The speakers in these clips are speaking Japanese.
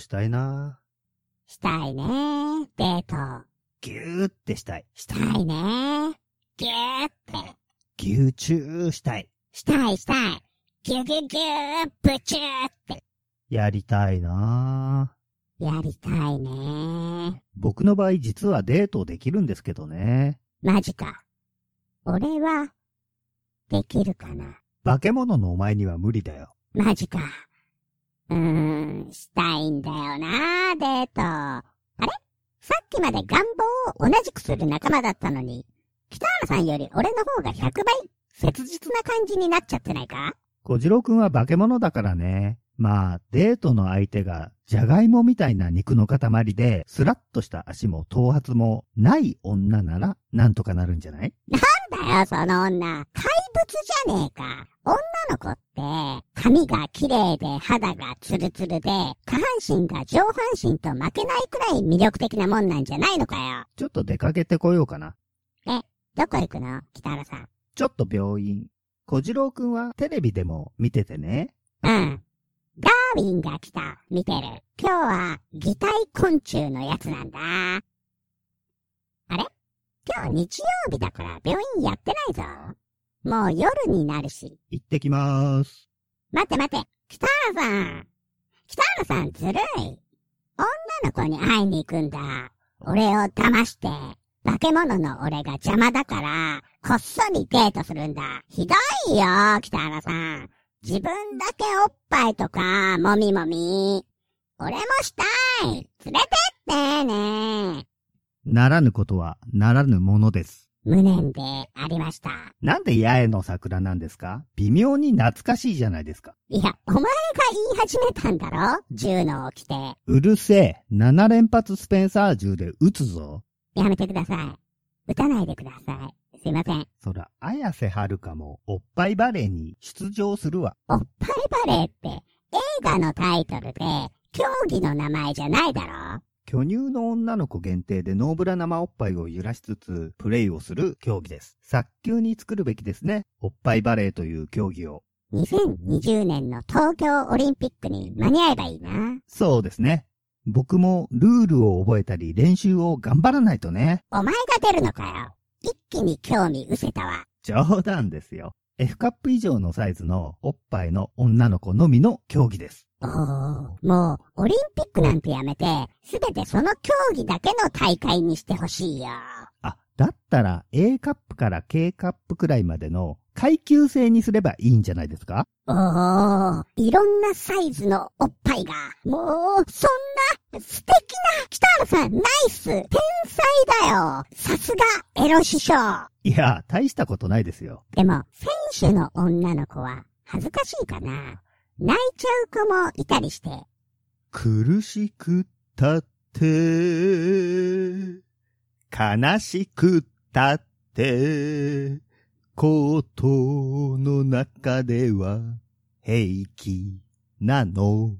したいなしたいね。デート。ぎゅーってしたい。したいね。ぎゅーって。ぎゅーチューしたい。したいしたい。ぎゅぎゅぎゅー、ぶちゅーって。やりたいなやりたいね。僕の場合実はデートできるんですけどね。マジか。俺は、できるかな。化け物のお前には無理だよ。マジか。うーん、したいんだよな、デート。あれ？さっきまで願望を同じくする仲間だったのに、北原さんより俺の方が100倍、切実な感じになっちゃってないか？小次郎くんは化け物だからね。まあ、デートの相手が、じゃがいもみたいな肉の塊で、スラッとした足も頭髪もない女なら、なんとかなるんじゃない？なんだよ、その女。怪物じゃねえか。女の子って、髪が綺麗で肌がツルツルで、下半身が上半身と負けないくらい魅力的なもんなんじゃないのかよ。ちょっと出かけてこようかな。どこ行くの？北原さん。ちょっと病院。小次郎くんはテレビでも見ててね。うん。ダーウィンが来た。見てる。今日は、擬態昆虫のやつなんだ。あれ？今日日曜日だから病院やってないぞ。もう夜になるし。行ってきまーす。待って待って。北原さん。北原さんずるい。女の子に会いに行くんだ。俺を騙して。化け物の俺が邪魔だから、こっそりデートするんだ。ひどいよ、北原さん。自分だけおっぱいとか、もみもみ。俺もしたい。連れてってね。ならぬことは、ならぬものです。無念でありました。なんで八重の桜なんですか？微妙に懐かしいじゃないですか。いや、お前が言い始めたんだろ？銃のを着て。うるせえ。7連発スペンサー銃で撃つぞ。やめてください。撃たないでください。すいません。そら、綾瀬はるかも、おっぱいバレーに出場するわ。おっぱいバレーって映画のタイトルで競技の名前じゃないだろ巨乳の女の子限定でノーブラ生おっぱいを揺らしつつ、プレイをする競技です。早急に作るべきですね。おっぱいバレーという競技を。2020年の東京オリンピックに間に合えばいいな。そうですね。僕もルールを覚えたり練習を頑張らないとね。お前が出るのかよ。一気に興味失せたわ。冗談ですよ。F カップ以上のサイズのおっぱいの女の子のみの競技です。おーもう、オリンピックなんてやめて、すべてその競技だけの大会にしてほしいよ。あ、だったら A カップから K カップくらいまでの階級制にすればいいんじゃないですか？おー、いろんなサイズのおっぱいが。もう、そんな、素敵な、北原さん、ナイス。天才だよ。さすが、エロ師匠。いや、大したことないですよ。でも、選手の女の子は、恥ずかしいかな。泣いちゃう子もいたりして。苦しくったって、悲しくったって、ことの中では平気なの。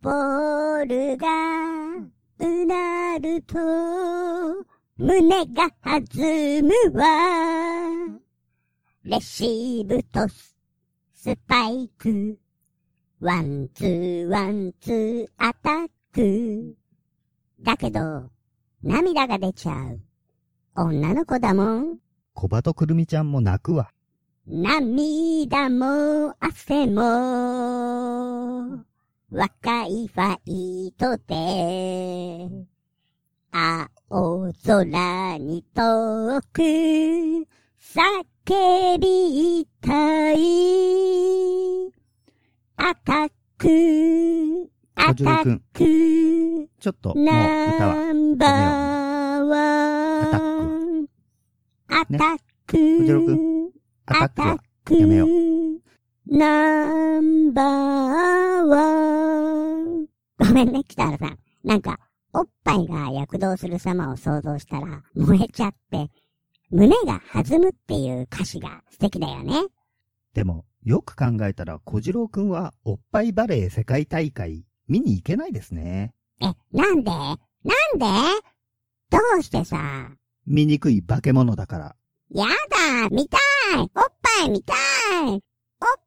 ボールが、うなると、胸が弾むわ。レシーブとススパイク。ワンツーワンツーアタック。だけど、涙が出ちゃう。女の子だもん。小鳩くるみちゃんも泣くわ。涙も汗も、若いファイトで、青空に遠く、叫びたい。アタック、アタック、ちょっともう歌は。ナンバーワン。アタック。小次郎くアタックやめよう。ナンバーワン。ごめんね、北原さん。なんか、おっぱいが躍動する様を想像したら、燃えちゃって、胸が弾むっていう歌詞が素敵だよね。でも、よく考えたら小次郎くんはおっぱいバレー世界大会見に行けないですね。え、なんで？なんで？どうしてさ？醜い化け物だから。やだ見たいおっぱい見たいおっ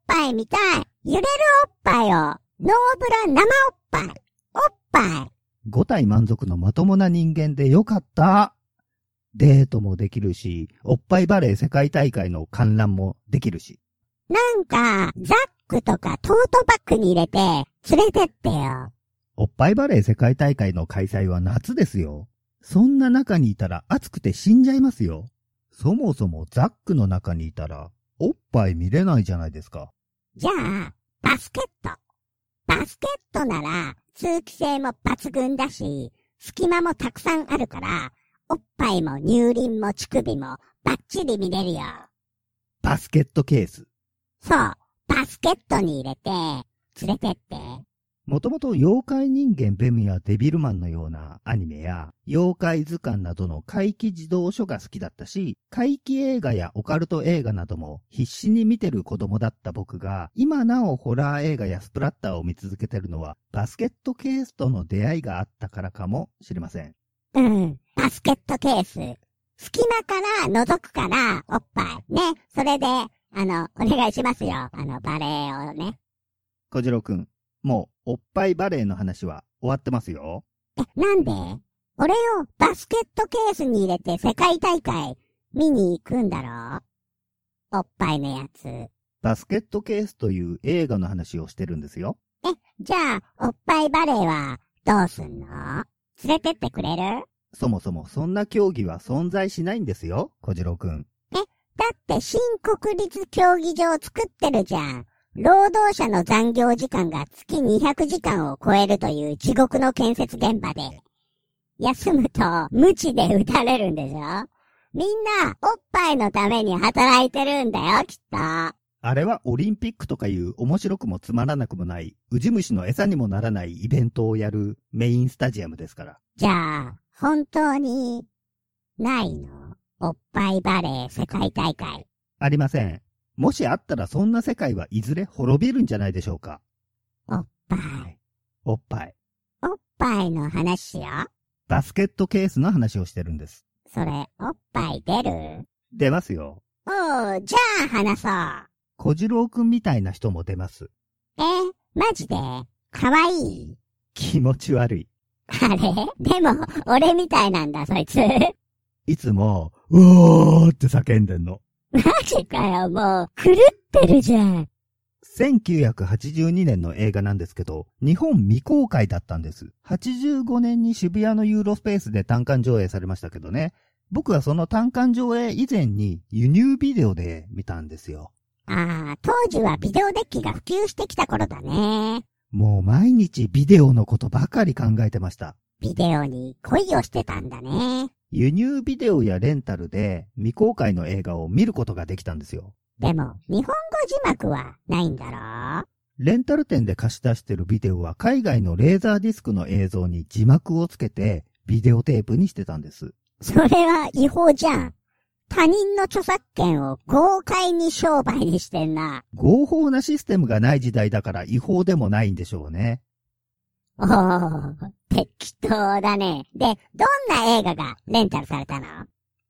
ぱい見たい揺れるおっぱいをノーブラ生おっぱいおっぱい。五体満足のまともな人間でよかった。デートもできるし、おっぱいバレー世界大会の観覧もできるし。なんか、ザックとかトートバッグに入れて、連れてってよ。おっぱいバレー世界大会の開催は夏ですよ。そんな中にいたら暑くて死んじゃいますよ。そもそもザックの中にいたら、おっぱい見れないじゃないですか。じゃあ、バスケット。バスケットなら、通気性も抜群だし、隙間もたくさんあるから、おっぱいも乳輪も乳首もバッチリ見れるよ。バスケットケース。そう、バスケットに入れて、連れてって。もともと妖怪人間ベムやデビルマンのようなアニメや妖怪図鑑などの怪奇児童書が好きだったし、怪奇映画やオカルト映画なども必死に見てる子供だった僕が、今なおホラー映画やスプラッターを見続けてるのはバスケットケースとの出会いがあったからかもしれません。うん、バスケットケース。隙間から覗くから、おっぱい。ね、それで、あの、お願いしますよ。あの、バレエをね。小次郎くん、もうおっぱいバレーの話は終わってますよ。え、なんで？俺をバスケットケースに入れて世界大会見に行くんだろ？おっぱいのやつ。え、バスケットケースという映画の話をしてるんですよ。じゃあ、おっぱいバレーはどうすんの？連れてってくれる？そもそもそんな競技は存在しないんですよ、小次郎くん。だって新国立競技場作ってるじゃん。労働者の残業時間が月200時間を超えるという地獄の建設現場で、休むと無知で打たれるんでしょ？みんなおっぱいのために働いてるんだよ、きっと。あれはオリンピックとかいう面白くもつまらなくもない、ウジ虫の餌にもならないイベントをやるメインスタジアムですから。じゃあ、本当に、ないの？おっぱいバレー世界大会。ありません。もしあったらそんな世界はいずれ滅びるんじゃないでしょうか？おっぱい。おっぱい。おっぱいの話しよう。バスケットケースの話をしてるんです。それ、おっぱい出る？出ますよ。おう、じゃあ話そう。小次郎くんみたいな人も出ます。え、マジで？かわいい？気持ち悪い。あれ？でも、俺みたいなんだ、そいつ。いつも、うおーって叫んでんの。マジかよ、もう、狂ってるじゃん。1982年の映画なんですけど、日本未公開だったんです。85年に渋谷のユーロスペースで単館上映されましたけどね。僕はその単館上映以前に輸入ビデオで見たんですよ。ああ、当時はビデオデッキが普及してきた頃だね。もう毎日ビデオのことばかり考えてました。ビデオに恋をしてたんだね。輸入ビデオやレンタルで未公開の映画を見ることができたんですよ。でも、日本語字幕はないんだろレンタル店で貸し出してるビデオは海外のレーザーディスクの映像に字幕をつけてビデオテープにしてたんです。それは違法じゃん。他人の著作権を豪快に商売にしてんな。合法なシステムがない時代だから違法でもないんでしょうね。おー、適当だね。で、どんな映画がレンタルされたの？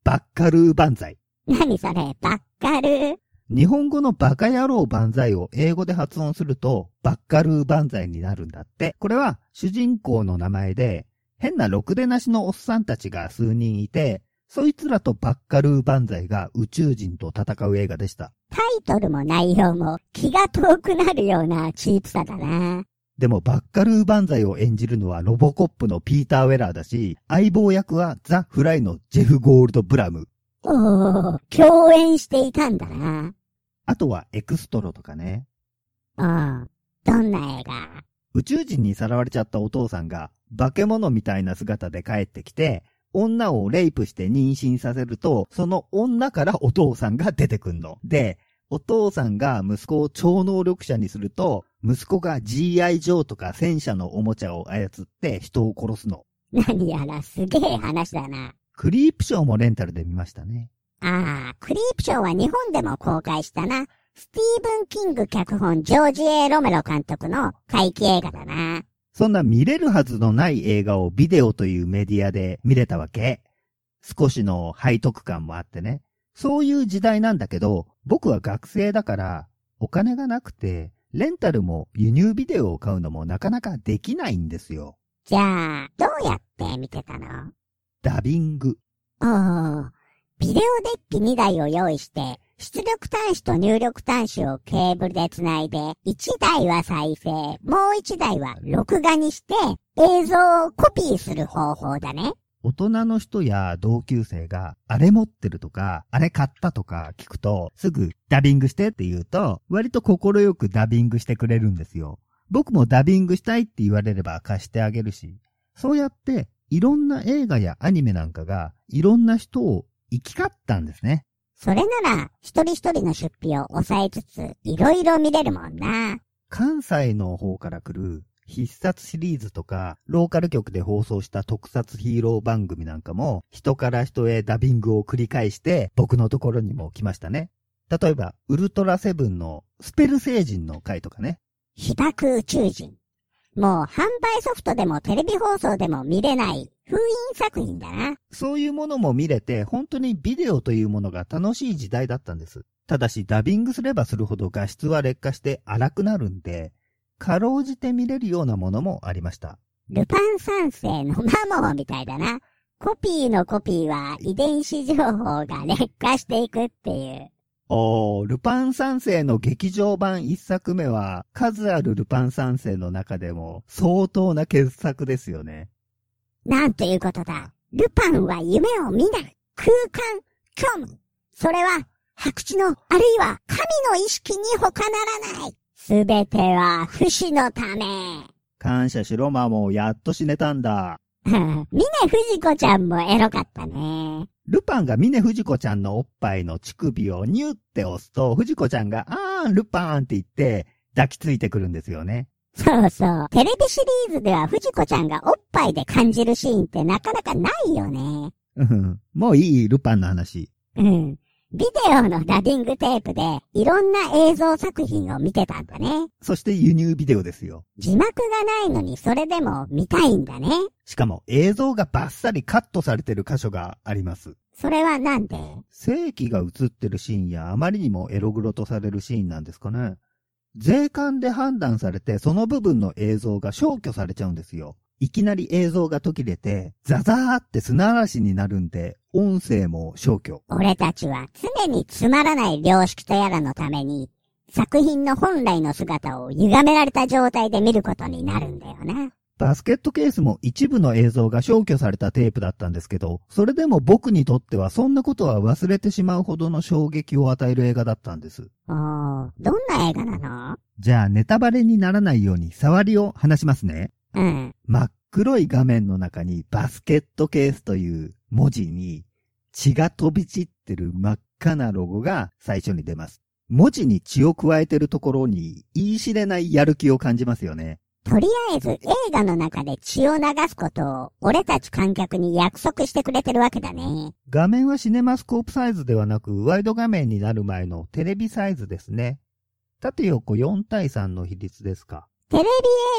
バッカルー万歳。何それ、バッカル日本語のバカ野郎万歳を英語で発音すると、バッカルー万歳になるんだって。これは主人公の名前で、変なろくでなしのおっさんたちが数人いて、そいつらとバッカルー万歳が宇宙人と戦う映画でした。タイトルも内容も気が遠くなるようなチープさだな。でもバッカルー万歳を演じるのはロボコップのピーター・ウェラーだし、相棒役はザ・フライのジェフ・ゴールド・ブラム。おー、共演していたんだな。あとはエクストロとかね。おー、どんな映画？宇宙人にさらわれちゃったお父さんが化け物みたいな姿で帰ってきて、女をレイプして妊娠させると、その女からお父さんが出てくんの。で、お父さんが息子を超能力者にすると、息子が GI ジョーとか戦車のおもちゃを操って人を殺すの。何やらすげえ話だな。クリープショーもレンタルで見ましたね。ああ、クリープショーは日本でも公開したな。スティーブン・キング脚本、ジョージ・エロメロ監督の怪奇映画だな。そんな見れるはずのない映画をビデオというメディアで見れたわけ。少しの背徳感もあってね。そういう時代なんだけど、僕は学生だから、お金がなくて、レンタルも輸入ビデオを買うのもなかなかできないんですよ。じゃあ、どうやって見てたの？ダビング。おー、ビデオデッキ2台を用意して、出力端子と入力端子をケーブルでつないで、1台は再生、もう1台は録画にして、映像をコピーする方法だね。大人の人や同級生が、あれ持ってるとか、あれ買ったとか聞くと、すぐダビングしてって言うと、割と心よくダビングしてくれるんですよ。僕もダビングしたいって言われれば貸してあげるし、そうやって、いろんな映画やアニメなんかが、いろんな人を生き交ったんですね。それなら、一人一人の出費を抑えつつ、いろいろ見れるもんな。関西の方から来る必殺シリーズとか、ローカル局で放送した特撮ヒーロー番組なんかも、人から人へダビングを繰り返して、僕のところにも来ましたね。例えば、ウルトラセブンのスペル星人の回とかね。被爆宇宙人。もう販売ソフトでもテレビ放送でも見れない封印作品だな。そういうものも見れて、本当にビデオというものが楽しい時代だったんです。ただし、ダビングすればするほど画質は劣化して荒くなるんで、かろうじて見れるようなものもありました。ルパン三世のマモーみたいだな。コピーのコピーは遺伝子情報が劣化していくっていう。おー、ルパン三世の劇場版一作目は、数あるルパン三世の中でも相当な傑作ですよね。なんということだ。ルパンは夢を見ない。空間、虚無。それは、白地の、あるいは神の意識に他ならない。すべては不死のため。感謝しろマモやっと死ねたんだ。峰藤子ちゃんもエロかったね。ルパンが峰藤子ちゃんのおっぱいの乳首をニュって押すと、藤子ちゃんが、あー、ルパンって言って、抱きついてくるんですよね。そうそう。テレビシリーズでは藤子ちゃんがおっぱいで感じるシーンってなかなかないよね。うんもういい、ルパンの話。うん。ビデオのダビングテープでいろんな映像作品を見てたんだね。そして輸入ビデオですよ。字幕がないのにそれでも見たいんだね。しかも映像がバッサリカットされてる箇所があります。それはなんで？正規が映ってるシーンやあまりにもエログロとされるシーンなんですかね。税関で判断されてその部分の映像が消去されちゃうんですよ。いきなり映像が途切れて、ザザーって砂嵐になるんで、音声も消去。俺たちは常につまらない良識とやらのために、作品の本来の姿を歪められた状態で見ることになるんだよな。バスケットケースも一部の映像が消去されたテープだったんですけど、それでも僕にとってはそんなことは忘れてしまうほどの衝撃を与える映画だったんです。おー、どんな映画なの？じゃあネタバレにならないように触りを話しますね。うん。真っ黒い画面の中にバスケットケースという文字に血が飛び散ってる真っ赤なロゴが最初に出ます。文字に血を加えてるところに言い知れないやる気を感じますよね。とりあえず映画の中で血を流すことを俺たち観客に約束してくれてるわけだね。画面はシネマスコープサイズではなくワイド画面になる前のテレビサイズですね。縦横4対3の比率ですか。テレビ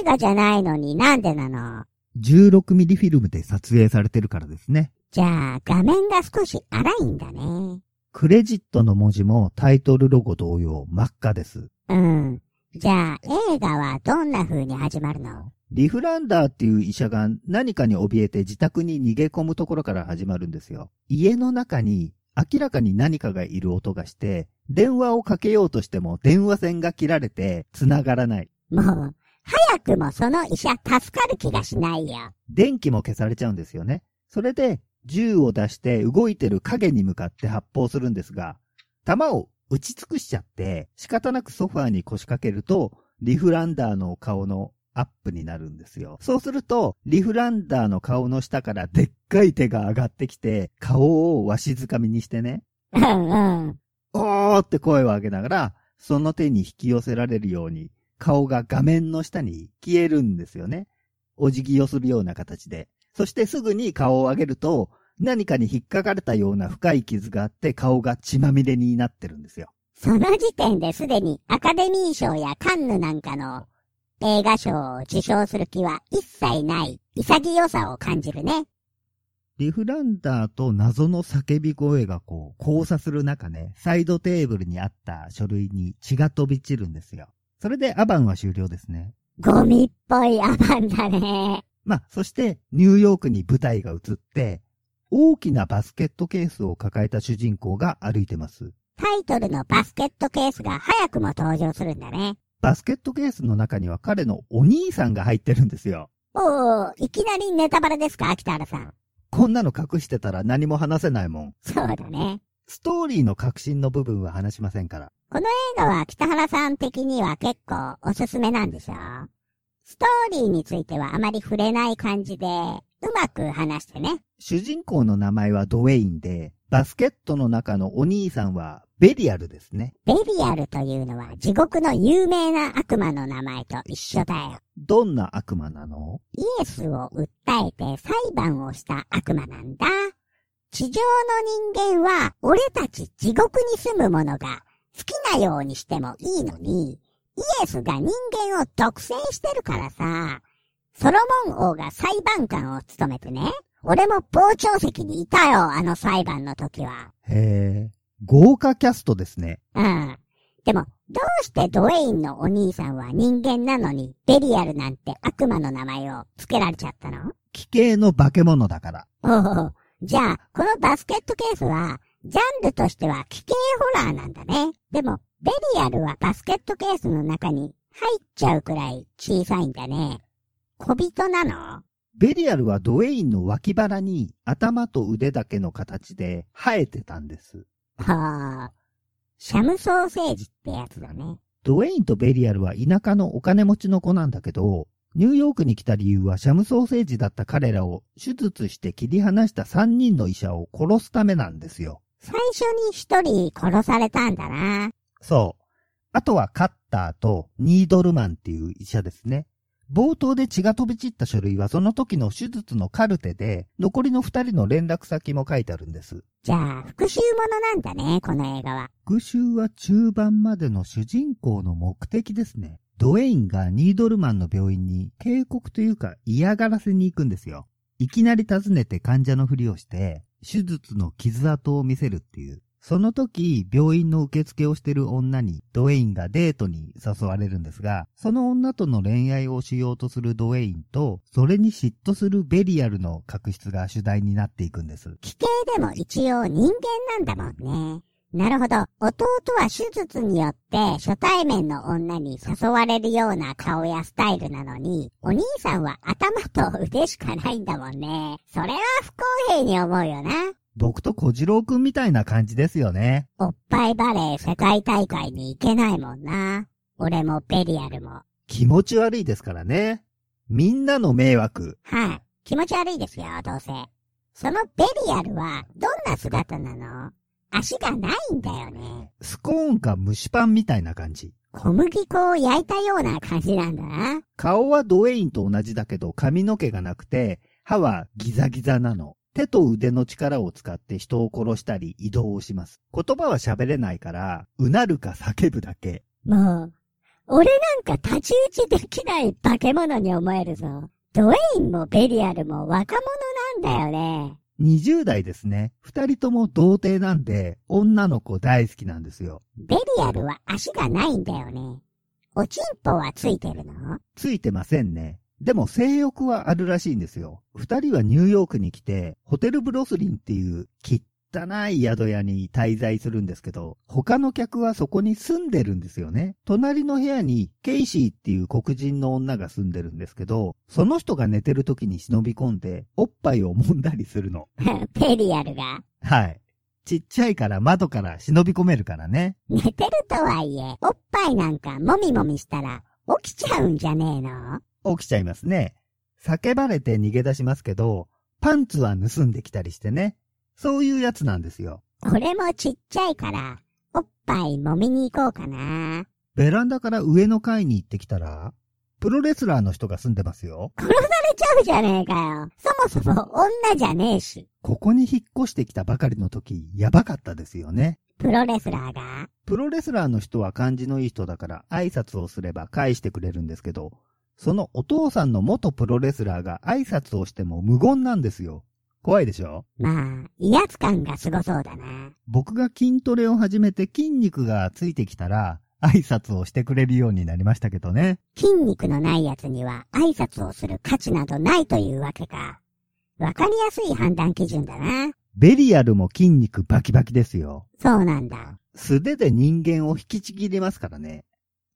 映画じゃないのになんでなの？16ミリフィルムで撮影されてるからですね。じゃあ画面が少し荒いんだね。クレジットの文字もタイトルロゴ同様真っ赤です。うん。じゃあ映画はどんな風に始まるの？リフランダーっていう医者が何かに怯えて自宅に逃げ込むところから始まるんですよ。家の中に明らかに何かがいる音がして、電話をかけようとしても電話線が切られて繋がらない。もう、早くもその医者助かる気がしないよ。電気も消されちゃうんですよね。それで銃を出して動いてる影に向かって発砲するんですが、弾を撃ち尽くしちゃって仕方なくソファーに腰掛けると、リフランダーの顔のアップになるんですよ。そうすると、リフランダーの顔の下からでっかい手が上がってきて、顔をわしづかみにしてね、うんうん。おーって声を上げながら、その手に引き寄せられるように、顔が画面の下に消えるんですよね。お辞儀をするような形で。そしてすぐに顔を上げると、何かに引っかかれたような深い傷があって顔が血まみれになってるんですよ。その時点ですでにアカデミー賞やカンヌなんかの映画賞を受賞する気は一切ない潔さを感じるね。リフランダーと謎の叫び声がこう交差する中ね、サイドテーブルにあった書類に血が飛び散るんですよ。それでアバンは終了ですね。ゴミっぽいアバンだね。まあ、そしてニューヨークに舞台が移って、大きなバスケットケースを抱えた主人公が歩いてます。タイトルのバスケットケースが早くも登場するんだね。バスケットケースの中には彼のお兄さんが入ってるんですよ。おー、いきなりネタバレですか？北原さん。こんなの隠してたら何も話せないもん。そうだね。ストーリーの革新の部分は話しませんから。この映画は北原さん的には結構おすすめなんでしょストーリーについてはあまり触れない感じで、うまく話してね。主人公の名前はドウェインで、バスケットの中のお兄さんはベリアルですね。ベリアルというのは地獄の有名な悪魔の名前と一緒だよ。どんな悪魔なの？イエスを訴えて裁判をした悪魔なんだ。地上の人間は俺たち地獄に住む者が好きなようにしてもいいのに、イエスが人間を独占してるからさ、ソロモン王が裁判官を務めてね、俺も傍聴席にいたよ、あの裁判の時は。へえ、豪華キャストですね。うん。でも、どうしてドウェインのお兄さんは人間なのに、ベリアルなんて悪魔の名前を付けられちゃったの？奇形の化け物だから。おお、じゃあ、このバスケットケースは、ジャンルとしては奇形ホラーなんだね。でも、ベリアルはバスケットケースの中に入っちゃうくらい小さいんだね。小人なの？ベリアルはドウェインの脇腹に頭と腕だけの形で生えてたんです。はあ、シャムソーセージってやつだね。ドウェインとベリアルは田舎のお金持ちの子なんだけど、ニューヨークに来た理由はシャムソーセージだった彼らを手術して切り離した3人の医者を殺すためなんですよ。最初に一人殺されたんだな。そう。あとはカッターとニードルマンっていう医者ですね。冒頭で血が飛び散った書類はその時の手術のカルテで、残りの二人の連絡先も書いてあるんです。じゃあ、復讐ものなんだね、この映画は。復讐は中盤までの主人公の目的ですね。ドウェインがニードルマンの病院に警告というか嫌がらせに行くんですよ。いきなり訪ねて患者のふりをして、手術の傷跡を見せるっていう。その時、病院の受付をしてる女にドウェインがデートに誘われるんですが、その女との恋愛をしようとするドウェインと、それに嫉妬するベリアルの確執が主題になっていくんです。奇形でも一応人間なんだもんね。なるほど。弟は手術によって初対面の女に誘われるような顔やスタイルなのに、お兄さんは頭と腕しかないんだもんね。それは不公平に思うよな。僕と小次郎くんみたいな感じですよね。おっぱいバレー世界大会に行けないもんな。俺もベリアルも。気持ち悪いですからね。みんなの迷惑。はい。気持ち悪いですよ、どうせ。そのベリアルはどんな姿なの？足がないんだよね。スコーンか蒸しパンみたいな感じ。小麦粉を焼いたような感じなんだな。顔はドウェインと同じだけど髪の毛がなくて、歯はギザギザなの。手と腕の力を使って人を殺したり移動をします。言葉は喋れないから、うなるか叫ぶだけ。もう、俺なんか太刀打ちできない化け物に思えるぞ。ドウェインもベリアルも若者なんだよね。20代ですね。二人とも童貞なんで、女の子大好きなんですよ。ベリアルは足がないんだよね。おちんぽはついてるの？ついてませんね。でも性欲はあるらしいんですよ。二人はニューヨークに来て、ホテルブロスリンっていう汚い宿屋に滞在するんですけど、他の客はそこに住んでるんですよね。隣の部屋にケイシーっていう黒人の女が住んでるんですけど、その人が寝てる時に忍び込んで、おっぱいを揉んだりするの。ベリアルが。はい。ちっちゃいから窓から忍び込めるからね。寝てるとはいえ、おっぱいなんかもみもみしたら起きちゃうんじゃねえの？起きちゃいますね。叫ばれて逃げ出しますけど、パンツは盗んできたりしてね。そういうやつなんですよ。俺もちっちゃいから、おっぱい揉みに行こうかな。ベランダから上の階に行ってきたら、プロレスラーの人が住んでますよ。殺されちゃうじゃねえかよ。そもそも女じゃねえし。ここに引っ越してきたばかりの時、やばかったですよね。プロレスラーが？プロレスラーの人は感じのいい人だから挨拶をすれば返してくれるんですけど、そのお父さんの元プロレスラーが挨拶をしても無言なんですよ。怖いでしょ？まあ、威圧感がすごそうだな。僕が筋トレを始めて筋肉がついてきたら、挨拶をしてくれるようになりましたけどね。筋肉のない奴には挨拶をする価値などないというわけか。わかりやすい判断基準だな。ベリアルも筋肉バキバキですよ。そうなんだ。素手で人間を引きちぎりますからね。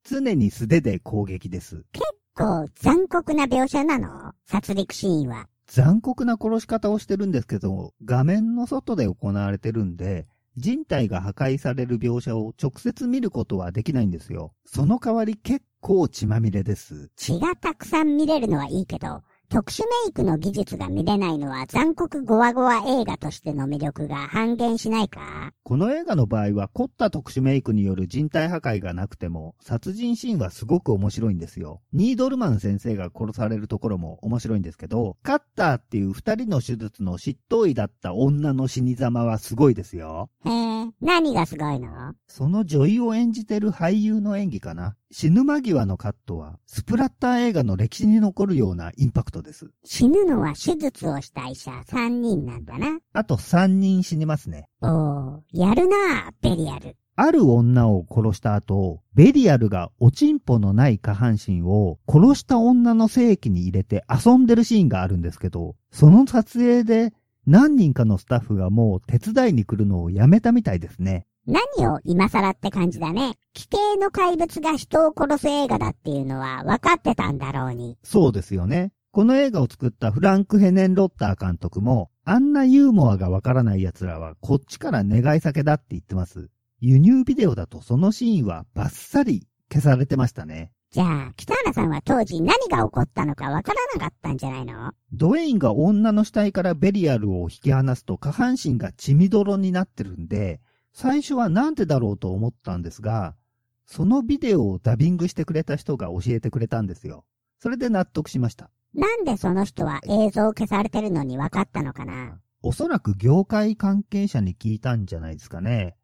常に素手で攻撃です。こう、残酷な描写なの？殺戮シーンは。残酷な殺し方をしてるんですけど、画面の外で行われてるんで、人体が破壊される描写を直接見ることはできないんですよ。その代わり結構血まみれです。血がたくさん見れるのはいいけど、特殊メイクの技術が見れないのは残酷ゴワゴワ映画としての魅力が半減しないか？この映画の場合は凝った特殊メイクによる人体破壊がなくても、殺人シーンはすごく面白いんですよ。ニードルマン先生が殺されるところも面白いんですけど、カッターっていう二人の手術の執刀医だった女の死に様はすごいですよ。へえ、何がすごいの？その女優を演じてる俳優の演技かな。死ぬ間際のカットは、スプラッター映画の歴史に残るようなインパクトです。死ぬのは手術をした医者3人なんだな。あと3人死にますね。おー、やるなベリアル。ある女を殺した後、ベリアルがおちんぽのない下半身を殺した女の性器に入れて遊んでるシーンがあるんですけど、その撮影で何人かのスタッフがもう手伝いに来るのをやめたみたいですね。何を今更って感じだね。規定の怪物が人を殺す映画だっていうのは分かってたんだろうに。そうですよね。この映画を作ったフランク・ヘネンロッター監督も、あんなユーモアがわからない奴らはこっちから願い酒だって言ってます。輸入ビデオだとそのシーンはバッサリ消されてましたね。じゃあ、北原さんは当時何が起こったのか分からなかったんじゃないの？ドウェインが女の死体からベリアルを引き離すと下半身が血みどろになってるんで、最初はなんでだろうと思ったんですが、そのビデオをダビングしてくれた人が教えてくれたんですよ。それで納得しました。なんでその人は映像消されてるのに分かったのかな？おそらく業界関係者に聞いたんじゃないですかね。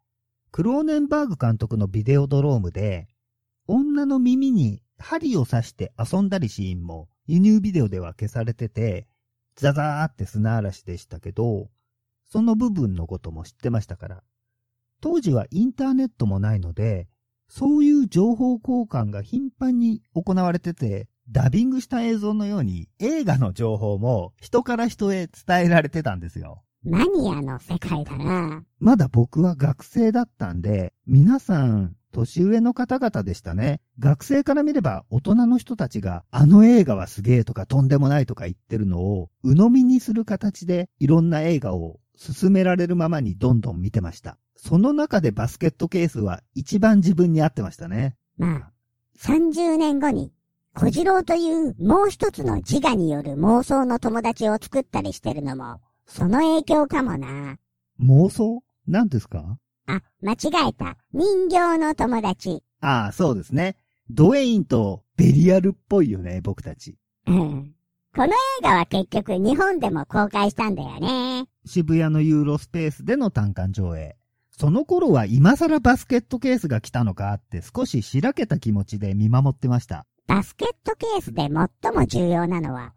クローネンバーグ監督のビデオドロームで、女の耳に針を刺して遊んだりシーンも輸入ビデオでは消されてて、ザザーって砂嵐でしたけど、その部分のことも知ってましたから。当時はインターネットもないので、そういう情報交換が頻繁に行われてて、ダビングした映像のように映画の情報も人から人へ伝えられてたんですよ。マニアの世界だな。まだ僕は学生だったんで、皆さん、年上の方々でしたね。学生から見れば大人の人たちがあの映画はすげえとかとんでもないとか言ってるのを鵜呑みにする形でいろんな映画を進められるままにどんどん見てました。その中でバスケットケースは一番自分に合ってましたね。まあ、30年後に、小次郎というもう一つの自我による妄想の友達を作ったりしてるのも、その影響かもな。妄想？何ですか？あ、間違えた。人形の友達。ああ、そうですね。ドウェインとベリアルっぽいよね、僕たち。うん。この映画は結局日本でも公開したんだよね。渋谷のユーロスペースでの単館上映。その頃は今更バスケットケースが来たのかって少ししらけた気持ちで見守ってました。バスケットケースで最も重要なのは、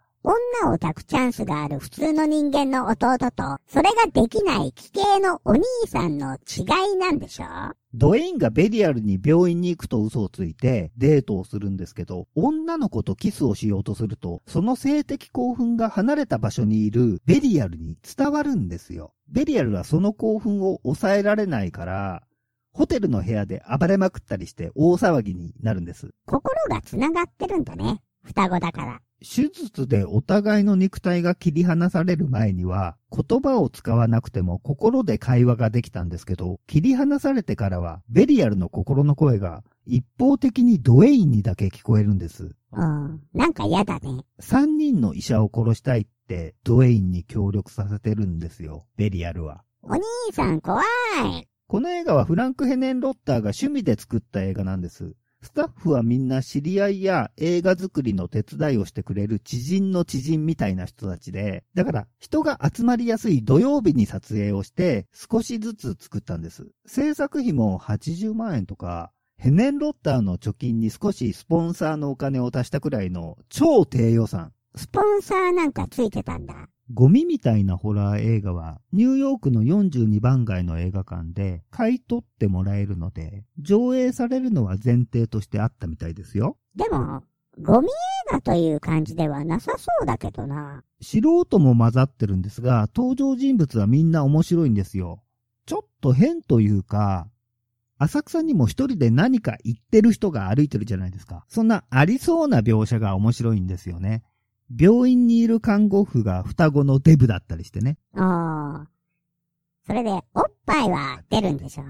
女を抱くチャンスがある普通の人間の弟と、それができない奇形のお兄さんの違いなんでしょドウェインがベリアルに病院に行くと嘘をついてデートをするんですけど、女の子とキスをしようとすると、その性的興奮が離れた場所にいるベリアルに伝わるんですよ。ベリアルはその興奮を抑えられないから、ホテルの部屋で暴れまくったりして大騒ぎになるんです。心が繋がってるんだね。双子だから。手術でお互いの肉体が切り離される前には、言葉を使わなくても心で会話ができたんですけど、切り離されてからは、ベリアルの心の声が一方的にドウェインにだけ聞こえるんです。うん。なんか嫌だね。三人の医者を殺したいってドウェインに協力させてるんですよ、ベリアルは。お兄さん怖い。この映画はフランク・ヘネンロッターが趣味で作った映画なんです。スタッフはみんな知り合いや映画作りの手伝いをしてくれる知人の知人みたいな人たちで、だから人が集まりやすい土曜日に撮影をして少しずつ作ったんです。制作費も80万円とか、ヘネンロッターの貯金に少しスポンサーのお金を足したくらいの超低予算。スポンサーなんかついてたんだ。ゴミみたいなホラー映画は、ニューヨークの42番街の映画館で買い取ってもらえるので、上映されるのは前提としてあったみたいですよ。でも、ゴミ映画という感じではなさそうだけどな。素人も混ざってるんですが、登場人物はみんな面白いんですよ。ちょっと変というか、浅草にも一人で何か言ってる人が歩いてるじゃないですか。そんなありそうな描写が面白いんですよね。病院にいる看護婦が双子のデブだったりしてね。ああ。それで、おっぱいは出るんでしょ？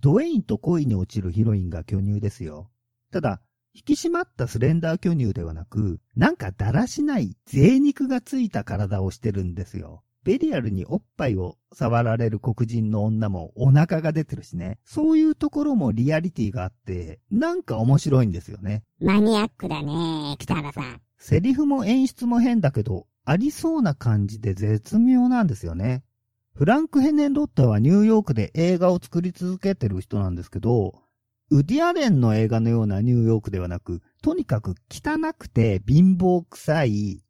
ドウェインと恋に落ちるヒロインが巨乳ですよ。ただ、引き締まったスレンダー巨乳ではなく、なんかだらしない贅肉がついた体をしてるんですよ。ベリアルにおっぱいを触られる黒人の女もお腹が出てるしね。そういうところもリアリティがあって、なんか面白いんですよね。マニアックだね、北原さん。セリフも演出も変だけど、ありそうな感じで絶妙なんですよね。フランク・ヘネンロッタはニューヨークで映画を作り続けてる人なんですけど、ウディアレンの映画のようなニューヨークではなく、とにかく汚くて貧乏臭い、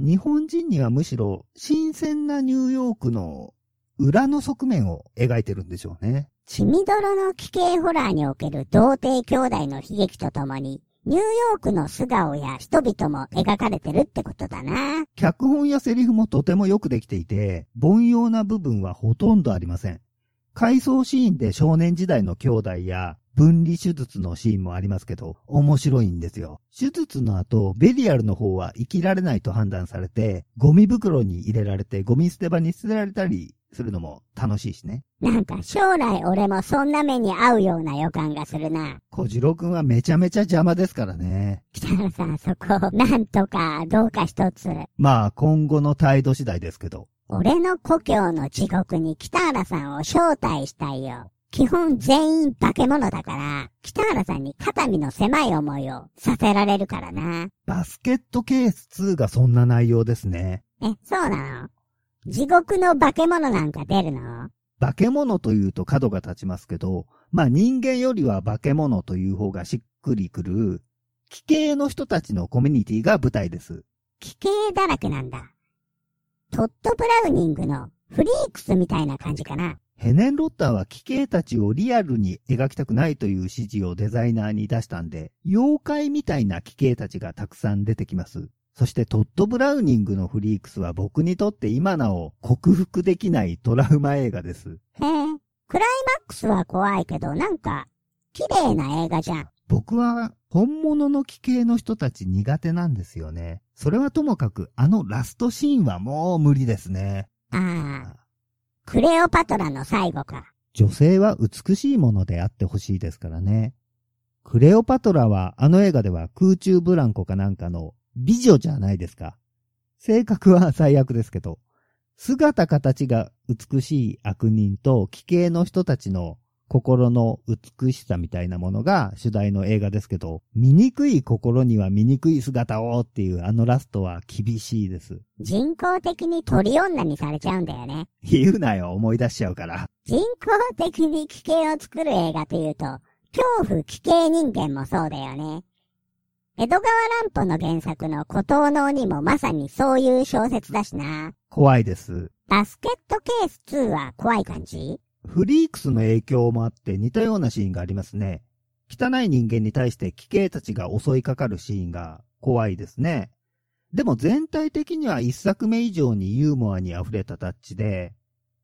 日本人にはむしろ新鮮なニューヨークの裏の側面を描いてるんでしょうね。血みどろの奇形ホラーにおける童貞兄弟の悲劇とともに、ニューヨークの素顔や人々も描かれてるってことだな。脚本やセリフもとてもよくできていて、凡庸な部分はほとんどありません。回想シーンで少年時代の兄弟や分離手術のシーンもありますけど、面白いんですよ。手術の後、ベリアルの方は生きられないと判断されて、ゴミ袋に入れられてゴミ捨て場に捨てられたりするのも楽しいしね。なんか将来俺もそんな目に遭うような予感がするな。小次郎くんはめちゃめちゃ邪魔ですからね。北原さんそこ、なんとかどうか一つ。まあ今後の態度次第ですけど。俺の故郷の地獄に北原さんを招待したいよ。基本全員化け物だから、北原さんに肩身の狭い思いをさせられるからな。バスケットケース2がそんな内容ですね。え、そうなの？地獄の化け物なんか出るの？化け物というと角が立ちますけど、まあ人間よりは化け物という方がしっくりくる、奇形の人たちのコミュニティが舞台です。奇形だらけなんだ。トッド・ブラウニングのフリークスみたいな感じかな。ヘネンロッターは奇形たちをリアルに描きたくないという指示をデザイナーに出したんで、妖怪みたいな奇形たちがたくさん出てきます。そしてトッド・ブラウニングのフリークスは僕にとって今なお克服できないトラウマ映画です。へえ、クライマックスは怖いけどなんか綺麗な映画じゃん。僕は本物の奇形の人たち苦手なんですよね。それはともかくあのラストシーンはもう無理ですね。ああ。クレオパトラの最後か。女性は美しいものであってほしいですからね。クレオパトラはあの映画では空中ブランコかなんかの美女じゃないですか。性格は最悪ですけど、姿形が美しい悪人と奇形の人たちの心の美しさみたいなものが主題の映画ですけど、醜い心には醜い姿をっていうあのラストは厳しいです。人工的に鳥女にされちゃうんだよね。言うなよ、思い出しちゃうから。人工的に奇形を作る映画というと、恐怖奇形人間もそうだよね。江戸川乱歩の原作の孤島の鬼もまさにそういう小説だしな。怖いです。バスケットケース2は怖い感じ？フリークスの影響もあって似たようなシーンがありますね。汚い人間に対して奇形たちが襲いかかるシーンが怖いですね。でも全体的には一作目以上にユーモアに溢れたタッチで、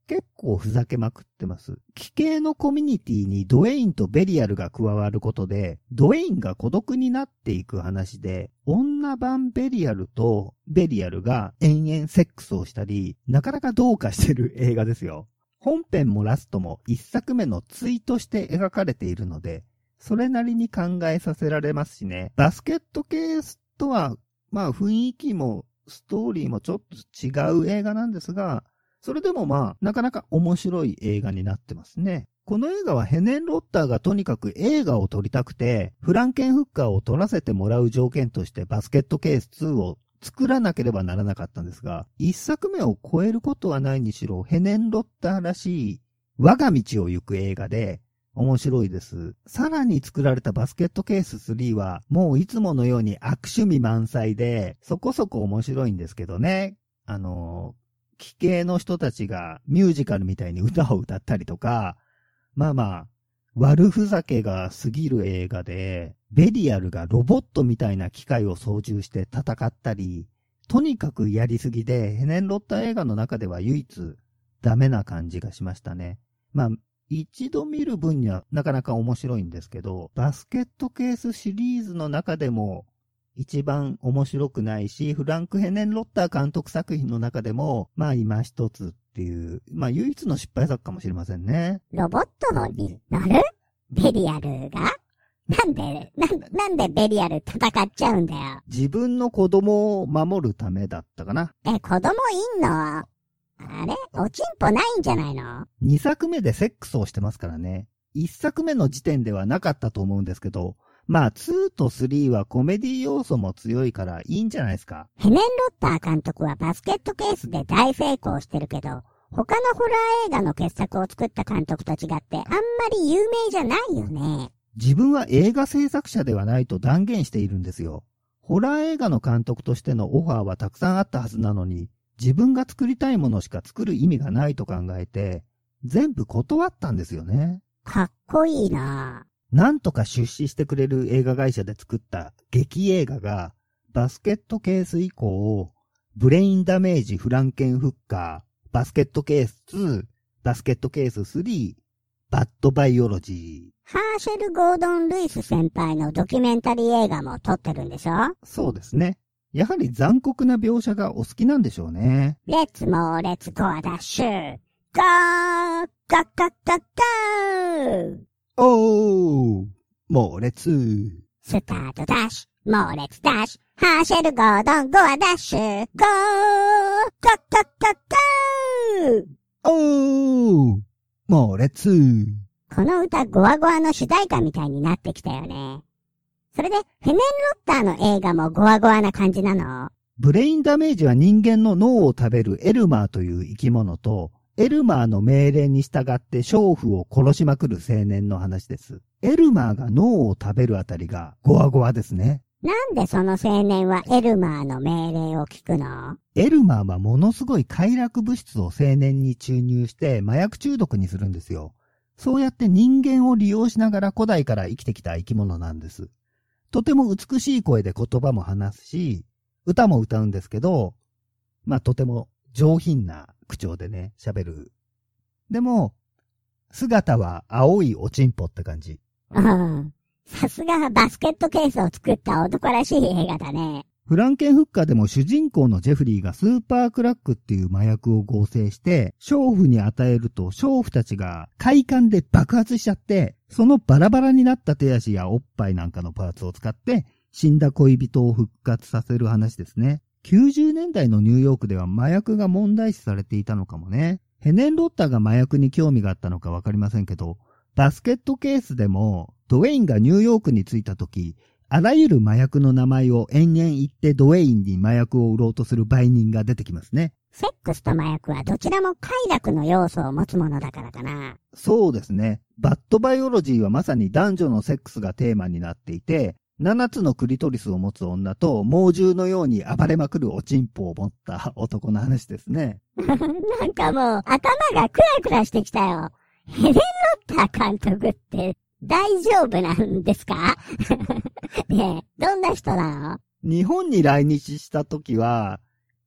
結構ふざけまくってます。奇形のコミュニティにドウェインとベリアルが加わることで、ドウェインが孤独になっていく話で、女版ベリアルとベリアルが延々セックスをしたり、なかなかどうかしてる映画ですよ。本編もラストも一作目の対として描かれているので、それなりに考えさせられますしね。バスケットケースとは、まあ雰囲気もストーリーもちょっと違う映画なんですが、それでもまあ、なかなか面白い映画になってますね。この映画はヘネン・ロッターがとにかく映画を撮りたくて、フランケンフッカーを撮らせてもらう条件としてバスケットケース2を作らなければならなかったんですが、一作目を超えることはないにしろ、ヘネンロッターらしい我が道を行く映画で、面白いです。さらに作られたバスケットケース3は、もういつものように悪趣味満載で、そこそこ面白いんですけどね。あの、気系の人たちがミュージカルみたいに歌を歌ったりとか、まあまあ、悪ふざけが過ぎる映画で、ベリアルがロボットみたいな機械を操縦して戦ったり、とにかくやりすぎで、ヘネンロッタ映画の中では唯一ダメな感じがしましたね。まあ、一度見る分にはなかなか面白いんですけど、バスケットケースシリーズの中でも一番面白くないし、フランク・ヘネン・ロッター監督作品の中でも、まあ今一つっていう、まあ唯一の失敗作かもしれませんね。ロボットに乗る？ベリアルが？なんで、なんなんでベリアル戦っちゃうんだよ。自分の子供を守るためだったかな。え、子供いんの？あれ？おちんぽないんじゃないの？2作目でセックスをしてますからね。1作目の時点ではなかったと思うんですけど、まあ2と3はコメディ要素も強いからいいんじゃないですか？ヘネン・ロッター監督はバスケットケースで大成功してるけど、他のホラー映画の傑作を作った監督と違ってあんまり有名じゃないよね。自分は映画制作者ではないと断言しているんですよ。ホラー映画の監督としてのオファーはたくさんあったはずなのに、自分が作りたいものしか作る意味がないと考えて、全部断ったんですよね。かっこいいななんとか出資してくれる映画会社で作った劇映画が、バスケットケース以降、ブレインダメージフランケンフッカー、バスケットケース2、バスケットケース3、バッドバイオロジーハーシェル・ゴードン・ルイス先輩のドキュメンタリー映画も撮ってるんでしょ？ー。そうですね。やはり残酷な描写がお好きなんでしょうね。レッツモーレッツゴーダッシュゴーガッガッガッガーおー猛烈。スタートダッシュ、猛烈ダッシュ、ハーシェル・ゴードン、ゴアダッシュ、ゴー。ガッガッガッガー。おー猛烈。この歌、ゴアゴアの主題歌みたいになってきたよね。それで、ヘネンロッターの映画もゴアゴアな感じなの？ブレインダメージは人間の脳を食べるエルマーという生き物と、エルマーの命令に従って娼婦を殺しまくる青年の話です。エルマーが脳を食べるあたりがゴワゴワですね。なんでその青年はエルマーの命令を聞くの？エルマーはものすごい快楽物質を青年に注入して麻薬中毒にするんですよ。そうやって人間を利用しながら古代から生きてきた生き物なんです。とても美しい声で言葉も話すし、歌も歌うんですけど、まあとても上品な口調でね、喋る。でも、姿は青いおちんぽって感じ。うん。さすがバスケットケースを作った男らしい映画だね。フランケンフッカーでも主人公のジェフリーがスーパークラックっていう麻薬を合成して、娼婦に与えると娼婦たちが快感で爆発しちゃって、そのバラバラになった手足やおっぱいなんかのパーツを使って、死んだ恋人を復活させる話ですね。90年代のニューヨークでは麻薬が問題視されていたのかもね。ヘネン・ロッターが麻薬に興味があったのかわかりませんけど、バスケットケースでも、ドウェインがニューヨークに着いた時、あらゆる麻薬の名前を延々言ってドウェインに麻薬を売ろうとする売人が出てきますね。セックスと麻薬はどちらも快楽の要素を持つものだからかな。そうですね。バッドバイオロジーはまさに男女のセックスがテーマになっていて、7つのクリトリスを持つ女と猛獣のように暴れまくるおちんぽを持った男の話ですね。なんかもう頭がクラクラしてきたよ。ヘレン・ロッター監督って大丈夫なんですか？ねえ、どんな人なの？日本に来日した時は、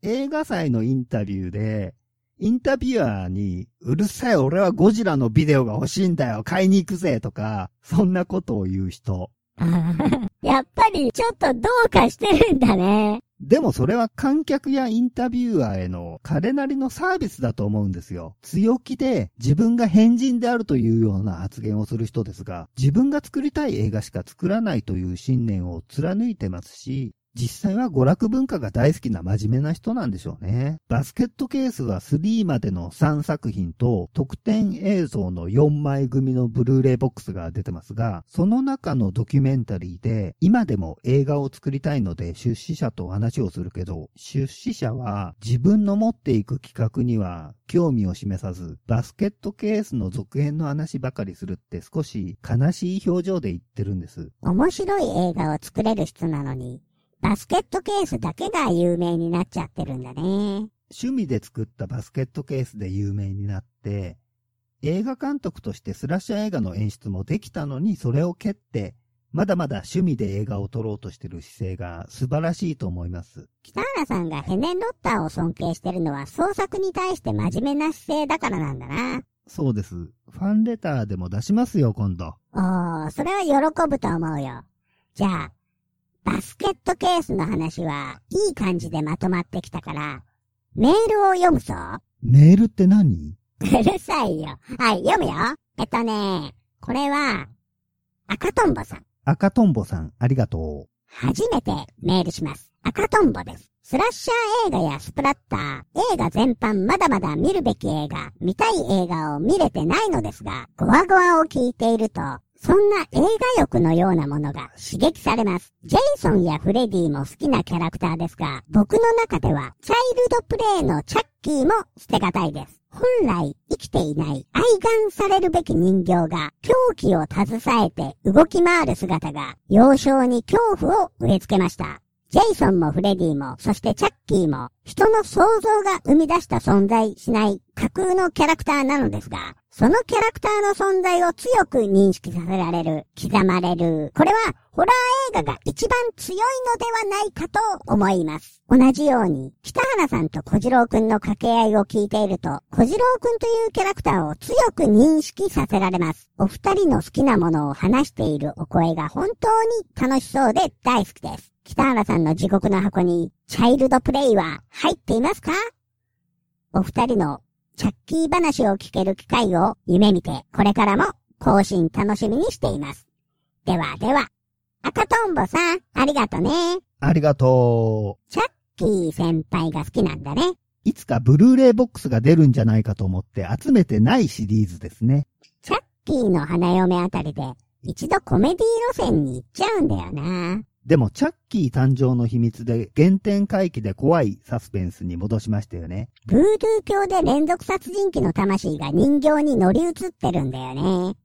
映画祭のインタビューで、インタビュアーに、うるさい俺はゴジラのビデオが欲しいんだよ買いに行くぜとか、そんなことを言う人。やっぱりちょっとどうかしてるんだね。でもそれは観客やインタビュアーへの彼なりのサービスだと思うんですよ。強気で自分が変人であるというような発言をする人ですが、自分が作りたい映画しか作らないという信念を貫いてますし、実際は娯楽文化が大好きな真面目な人なんでしょうね。バスケットケースは3までの3作品と特典映像の4枚組のブルーレイボックスが出てますが、その中のドキュメンタリーで今でも映画を作りたいので出資者と話をするけど、出資者は自分の持っていく企画には興味を示さず、バスケットケースの続編の話ばかりするって少し悲しい表情で言ってるんです。面白い映画を作れる人なのに、バスケットケースだけが有名になっちゃってるんだね。趣味で作ったバスケットケースで有名になって、映画監督としてスラッシャー映画の演出もできたのにそれを蹴って、まだまだ趣味で映画を撮ろうとしてる姿勢が素晴らしいと思います。北原さんがヘネンロッターを尊敬してるのは創作に対して真面目な姿勢だからなんだな。そうです。ファンレターでも出しますよ、今度。おー、それは喜ぶと思うよ。じゃあ、バスケットケースの話はいい感じでまとまってきたから、メールを読むぞ。メールって何？うるさいよ。はい、読むよ。えっとね、これは、赤とんぼさん。赤とんぼさん、ありがと初めてメールします。赤とんぼです。スラッシャー映画やスプラッター、映画全般まだまだ見るべき映画、見たい映画を見れてないのですが、ゴワゴワを聞いていると、そんな映画欲のようなものが刺激されます。ジェイソンやフレディも好きなキャラクターですが、僕の中では、チャイルドプレイのチャッキーも捨てがたいです。本来生きていない愛玩されるべき人形が狂気を携えて動き回る姿が幼少に恐怖を植え付けました。ジェイソンもフレディも、そしてチャッキーも、人の想像が生み出した存在しない架空のキャラクターなのですが、そのキャラクターの存在を強く認識させられる、刻まれる。これは、ホラー映画が一番強いのではないかと思います。同じように、北原さんと小次郎くんの掛け合いを聞いていると、小次郎くんというキャラクターを強く認識させられます。お二人の好きなものを話しているお声が本当に楽しそうで大好きです。北原さんの地獄の箱に、チャイルドプレイは入っていますか？お二人のチャッキー話を聞ける機会を夢見て、これからも更新楽しみにしています。ではでは、赤とんぼさん、ありがとね。う。ありがとう。チャッキー先輩が好きなんだね。いつかブルーレイボックスが出るんじゃないかと思って集めてないシリーズですね。チャッキーの花嫁あたりで、一度コメディ路線に行っちゃうんだよな。でも、チャッキー誕生の秘密で原点回帰で怖いサスペンスに戻しましたよね。ブードゥー教で連続殺人鬼の魂が人形に乗り移ってるんだよね。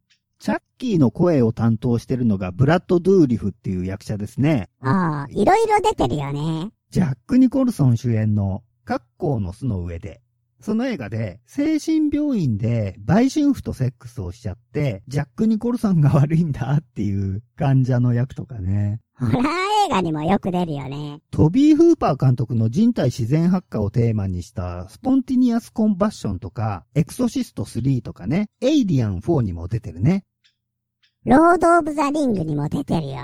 チャッキーの声を担当してるのがブラッド・ドゥーリフっていう役者ですね。ああ、いろいろ出てるよね。ジャック・ニコルソン主演の格好の巣の上で、その映画で精神病院で売春婦とセックスをしちゃって、ジャック・ニコルソンが悪いんだっていう患者の役とかね。ホラー映画にもよく出るよね。トビー・フーパー監督の人体自然発火をテーマにしたスポンティニアス・コンバッションとか、エクソシスト3とかね、エイリアン4にも出てるね。ロード・オブ・ザ・リングにも出てるよ。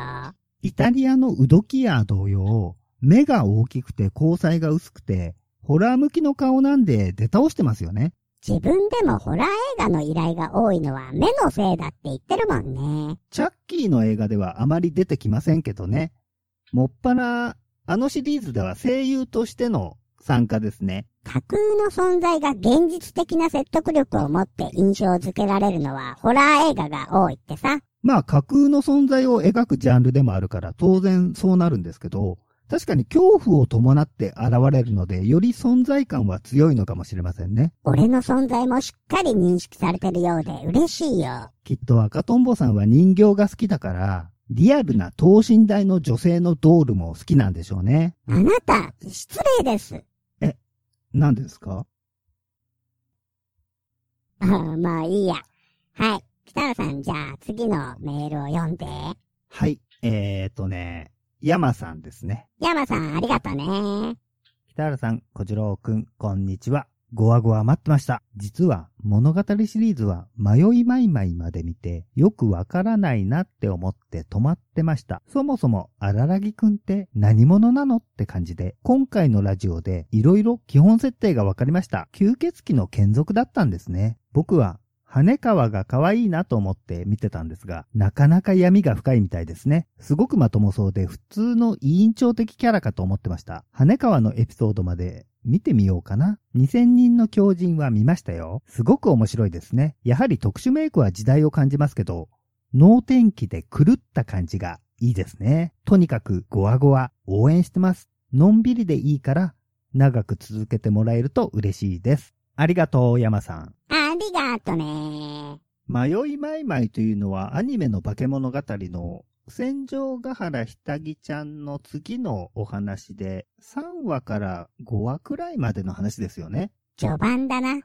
イタリアのウド・キア同様、目が大きくて虹彩が薄くて、ホラー向きの顔なんで出倒してますよね。自分でもホラー映画の依頼が多いのは目のせいだって言ってるもんね。チャッキーの映画ではあまり出てきませんけどね。もっぱら、あのシリーズでは声優としての参加ですね。架空の存在が現実的な説得力を持って印象づけられるのはホラー映画が多いってさ。まあ架空の存在を描くジャンルでもあるから当然そうなるんですけど、確かに恐怖を伴って現れるので、より存在感は強いのかもしれませんね。俺の存在もしっかり認識されてるようで嬉しいよ。きっと赤とんぼさんは人形が好きだから、リアルな等身大の女性のドールも好きなんでしょうね。あなた、失礼です。何ですか？ああまあいいや。はい。北原さん、じゃあ次のメールを読んで。はい。えーとね、山さんですね。山さん、ありがとね。北原さん、小次郎くん、こんにちは。ごわごわ待ってました。実は物語シリーズは迷いまいまいまで見てよくわからないなって思って止まってました。そもそも荒らぎくんって何者なのって感じで、今回のラジオでいろいろ基本設定がわかりました。吸血鬼の眷属だったんですね。僕は羽川が可愛いなと思って見てたんですが、なかなか闇が深いみたいですね。すごくまともそうで普通の委員長的キャラかと思ってました。羽川のエピソードまで見てみようかな。2000人の狂人は見ましたよ。すごく面白いですね。やはり特殊メイクは時代を感じますけど、脳天気で狂った感じがいいですね。とにかくゴワゴワ応援してます。のんびりでいいから長く続けてもらえると嬉しいです。ありがとう、山さん。ありがとね。迷いまいまいというのはアニメの化け物語の戦場ヶ原ひたぎちゃんの次のお話で、3話から5話くらいまでの話ですよね。序盤だな。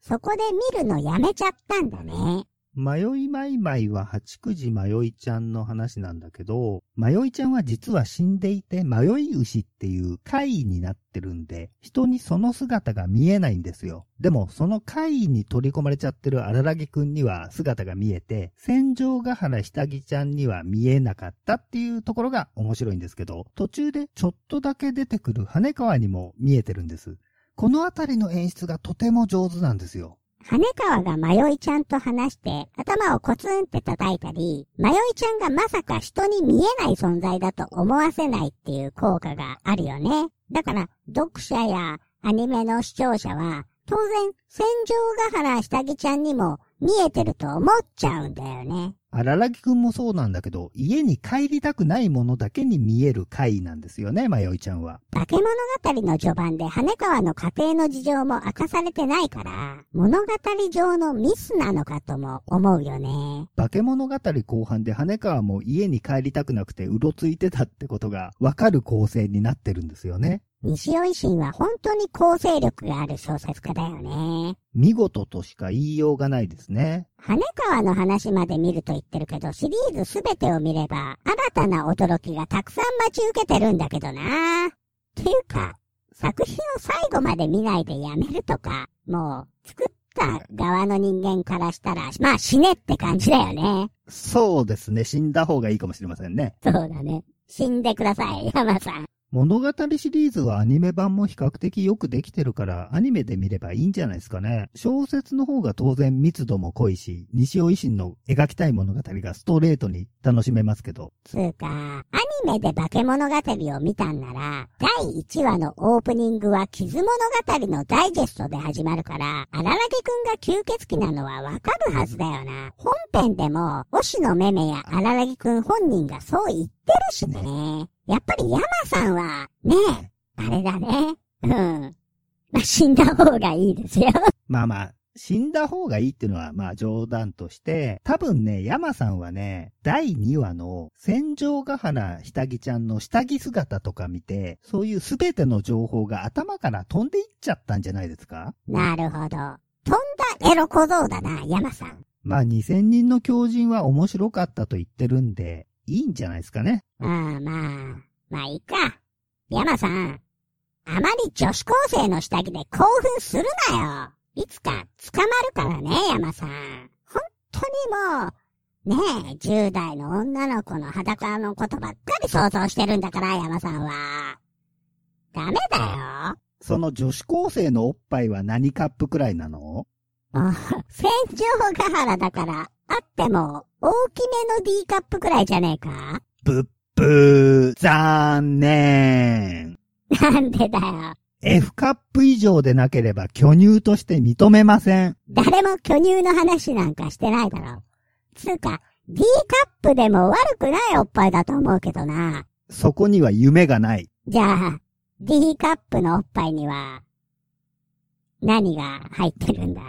そこで見るのやめちゃったんだね。迷いまいまいは八九時迷いちゃんの話なんだけど、迷いちゃんは実は死んでいて迷い牛っていう怪異になってるんで、人にその姿が見えないんですよ。でもその怪異に取り込まれちゃってる荒らぎくんには姿が見えて、戦場ヶ原下着ちゃんには見えなかったっていうところが面白いんですけど、途中でちょっとだけ出てくる羽川にも見えてるんです。このあたりの演出がとても上手なんですよ。羽川が迷いちゃんと話して頭をコツンって叩いたり、迷いちゃんがまさか人に見えない存在だと思わせないっていう効果があるよね。だから、読者やアニメの視聴者は、当然、戦場ヶ原下着ちゃんにも見えてると思っちゃうんだよね。荒らぎくんもそうなんだけど、家に帰りたくないものだけに見える回なんですよね、まよいちゃんは。化け物語の序盤で羽川の家庭の事情も明かされてないから、物語上のミスなのかとも思うよね。化け物語後半で羽川も家に帰りたくなくてうろついてたってことがわかる構成になってるんですよね。西尾維新は本当に構成力がある小説家だよね。見事としか言いようがないですね。羽川の話まで見ると言ってるけど、シリーズすべてを見れば、新たな驚きがたくさん待ち受けてるんだけどな。っていうか、作品を最後まで見ないでやめるとか、もう、作った側の人間からしたら、まあ死ねって感じだよね。そうですね。死んだ方がいいかもしれませんね。そうだね。死んでください、山さん。物語シリーズはアニメ版も比較的よくできてるから、アニメで見ればいいんじゃないですかね。小説の方が当然密度も濃いし、西尾維新の描きたい物語がストレートに楽しめますけど。つうか、アニメで化け物語を見たんなら、第1話のオープニングは傷物語のダイジェストで始まるから、荒らぎくんが吸血鬼なのはわかるはずだよな。本編でも、押野めめや荒らぎくん本人がそう言ってるしね。やっぱり山さんは、ねえ、あれだね。うん。まあ、死んだ方がいいですよ。まあまあ、死んだ方がいいっていうのはまあ冗談として、多分ね、山さんはね、第2話の戦場ヶ原下着ちゃんの下着姿とか見て、そういうすべての情報が頭から飛んでいっちゃったんじゃないですか？なるほど。飛んだエロ小僧だな、山さん。まあ2000人の狂人は面白かったと言ってるんで、いいんじゃないですかね。ああ、まあ、まあいいか。山さん、あまり女子高生の下着で興奮するなよ。いつか捕まるからね、山さん。本当にもう、ねえ、10代の女の子の裸のことばっかり想像してるんだから、山さんは。ダメだよ。その女子高生のおっぱいは何カップくらいなの？戦場ヶ原だから、あっても、大きめの D カップくらいじゃねえか？ぶっぶー、残念。なんでだよ。F カップ以上でなければ巨乳として認めません。誰も巨乳の話なんかしてないだろ。つうか、D カップでも悪くないおっぱいだと思うけどな。そこには夢がない。じゃあ、D カップのおっぱいには、何が入ってるんだ？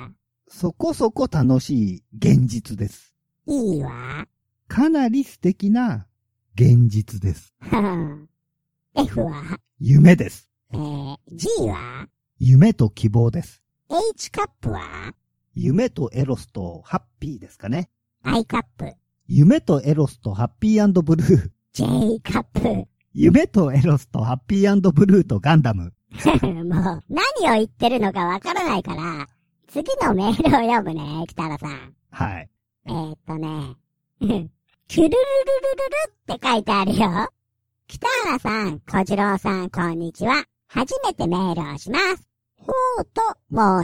そこそこ楽しい現実です。いいわ。かなり素敵な現実です。F は？夢です。えー、G は？夢と希望です。H カップは？夢とエロスとハッピーですかね。I カップ。夢とエロスとハッピーブルー。J カップ。夢とエロスとハッピーブルーとガンダム。もう、何を言ってるのかわからないから、次のメールを読むね、北原さん。はい。えー、っとね、キュルルルルルルって書いてあるよ。北原さん、小次郎さん、こんにちは。初めてメールをします。ほうと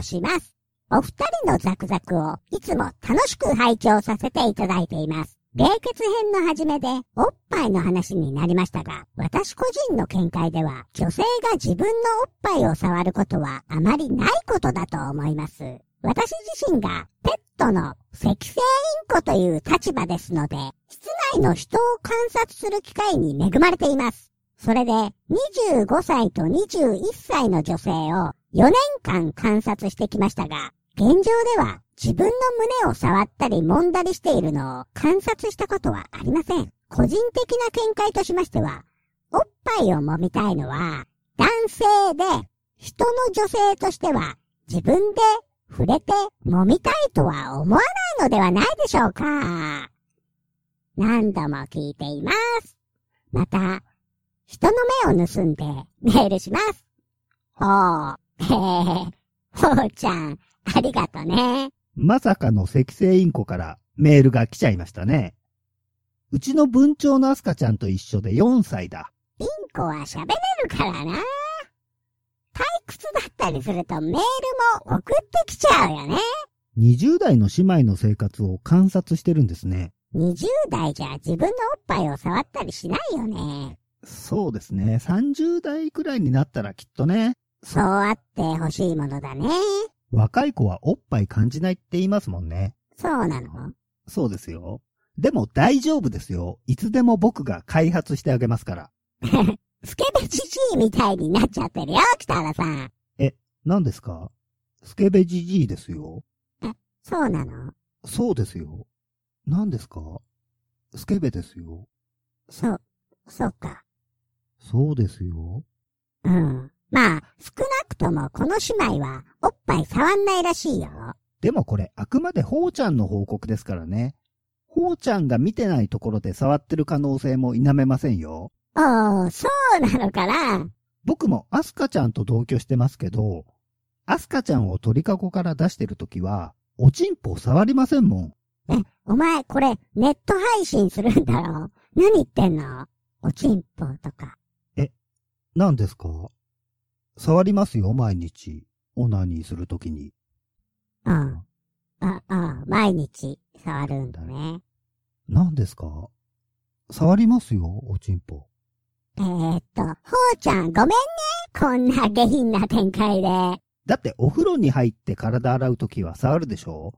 申します。お二人のザクザクをいつも楽しく拝聴させていただいています。冷血編の初めでおっぱいの話になりましたが、私個人の見解では女性が自分のおっぱいを触ることはあまりないことだと思います。私自身がペットの赤星インコという立場ですので、室内の人を観察する機会に恵まれています。それで、25歳と21歳の女性を4年間観察してきましたが、現状では自分の胸を触ったり揉んだりしているのを観察したことはありません。個人的な見解としましては、おっぱいを揉みたいのは、男性で、人の女性としては、自分で触れて揉みたいとは思わないのではないでしょうか。何度も聞いています。また、人の目を盗んでメールします。ほう、へへほうちゃん、ありがとね。まさかの赤星インコからメールが来ちゃいましたね。うちの文鳥のアスカちゃんと一緒で4歳だ。インコは喋れるからな。退屈だったりするとメールも送ってきちゃうよね。20代の姉妹の生活を観察してるんですね。20代じゃ自分のおっぱいを触ったりしないよね。そうですね。30代くらいになったらきっとね。そうあってほしいものだね。若い子はおっぱい感じないって言いますもんね。そうなの？そうですよ。でも大丈夫ですよ。いつでも僕が開発してあげますから。スケベジジイみたいになっちゃってるよ、北原さん。何ですか？スケベジジイですよ。そうなの？そうですよ。何ですか？スケベですよ。そう、そうか。そうですよ。うん。まあ、少なくともこの姉妹はおっぱい触んないらしいよ。でもこれあくまでほうちゃんの報告ですからね。ほうちゃんが見てないところで触ってる可能性も否めませんよ。おー、そうなのかな僕もアスカちゃんと同居してますけど、アスカちゃんを鳥かごから出してるときは、おちんぽ触りませんもん。え、お前これネット配信するんだろ何言ってんの？おちんぽとか。何ですか？触りますよ、毎日。オナニーするときに。うん。あ、あ、毎日触るんだね。何ですか？触りますよ、おちんぽ。えー、っと、ほうちゃんごめんね。こんな下品な展開で。だってお風呂に入って体洗うときは触るでしょ？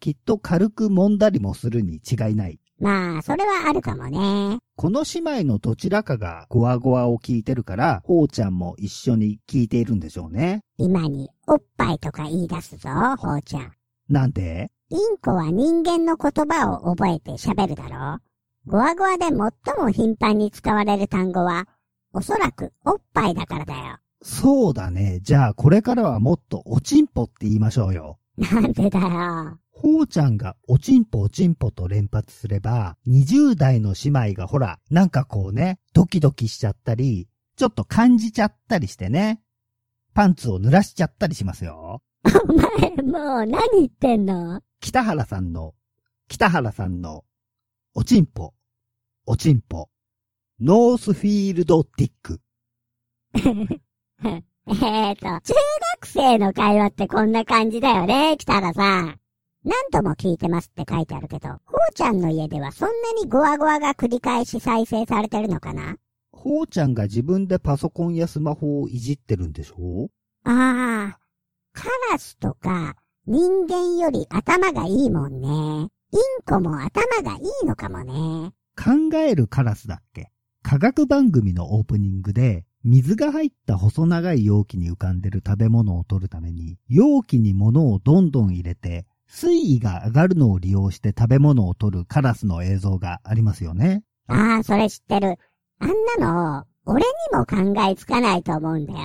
きっと軽く揉んだりもするに違いない。まあ、それはあるかもね。この姉妹のどちらかがゴワゴワを聞いてるから、ほうちゃんも一緒に聞いているんでしょうね。今におっぱいとか言い出すぞ、ほうちゃん。なんで？インコは人間の言葉を覚えて喋るだろゴワゴワで最も頻繁に使われる単語は、おそらくおっぱいだからだよ。そうだね。じゃあこれからはもっとおちんぽって言いましょうよ。なんでだよ。ほうちゃんがおちんぽおちんぽと連発すれば、20代の姉妹がほら、なんかこうね、ドキドキしちゃったり、ちょっと感じちゃったりしてね。パンツを濡らしちゃったりしますよ。お前、もう何言ってんの？北原さんの、北原さんの、おちんぽ、おちんぽ、ノースフィールドディック。えーと、中学生の会話ってこんな感じだよね、北原さん。何度も聞いてますって書いてあるけど、ほうちゃんの家ではそんなにゴワゴワが繰り返し再生されてるのかな？ほうちゃんが自分でパソコンやスマホをいじってるんでしょ？ああ、カラスとか人間より頭がいいもんね。インコも頭がいいのかもね。考えるカラスだっけ？科学番組のオープニングで、水が入った細長い容器に浮かんでる食べ物を取るために、容器に物をどんどん入れて、水位が上がるのを利用して食べ物を取るカラスの映像がありますよね。ああ、それ知ってる。あんなの、俺にも考えつかないと思うんだよ。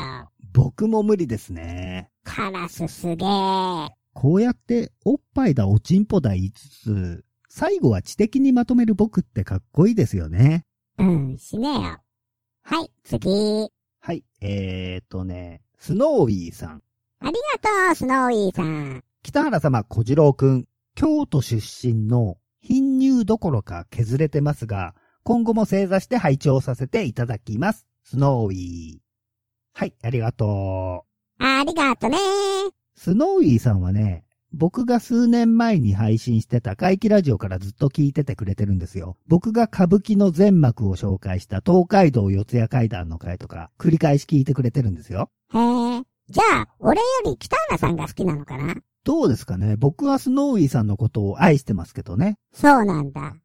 僕も無理ですね。カラスすげえ。こうやっておっぱいだおちんぽだ言いつつ、最後は知的にまとめる僕ってかっこいいですよね。うん、しねえよ。はい、次。はい、えーとね、スノーウィーさん。ありがとう、スノーイーさん。北原様小次郎くん。京都出身の貧乳どころか削れてますが、今後も正座して拝聴させていただきます。スノーウィー。はい、ありがとう。ありがとね。スノーウィーさんはね、僕が数年前に配信してた怪奇ラジオからずっと聞いててくれてるんですよ。僕が歌舞伎の全幕を紹介した東海道四谷階段の回とか、繰り返し聞いてくれてるんですよ。へえ。じゃあ、俺より北原さんが好きなのかな？どうですかね僕はスノーウィーさんのことを愛してますけどね。そうなんだ。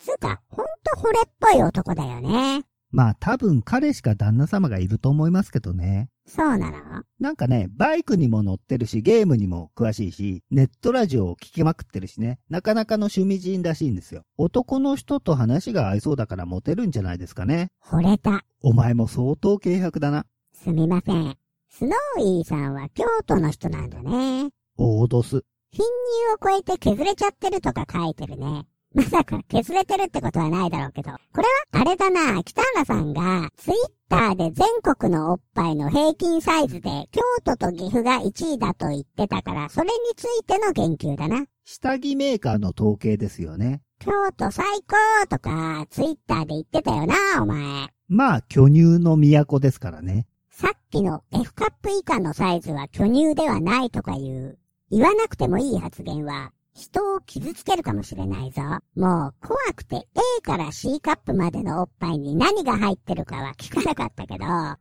つうか、ほんと惚れっぽい男だよね。まあ多分彼しか旦那様がいると思いますけどね。そうなの？なんかね、バイクにも乗ってるし、ゲームにも詳しいし、ネットラジオを聞きまくってるしね、なかなかの趣味人らしいんですよ。男の人と話が合いそうだからモテるんじゃないですかね。惚れた。お前も相当軽薄だな。すみません。スノーイーさんは京都の人なんだね。オードス。貧乳を超えて削れちゃってるとか書いてるね。まさか削れてるってことはないだろうけど。これはあれだな、北原さんがツイッターで全国のおっぱいの平均サイズで京都と岐阜が1位だと言ってたから、それについての言及だな。下着メーカーの統計ですよね。京都最高とかツイッターで言ってたよな、お前。まあ、巨乳の都ですからね。さっきの F カップ以下のサイズは巨乳ではないとかいう、言わなくてもいい発言は、人を傷つけるかもしれないぞ。もう怖くて A から C カップまでのおっぱいに何が入ってるかは聞かなかったけど、お前は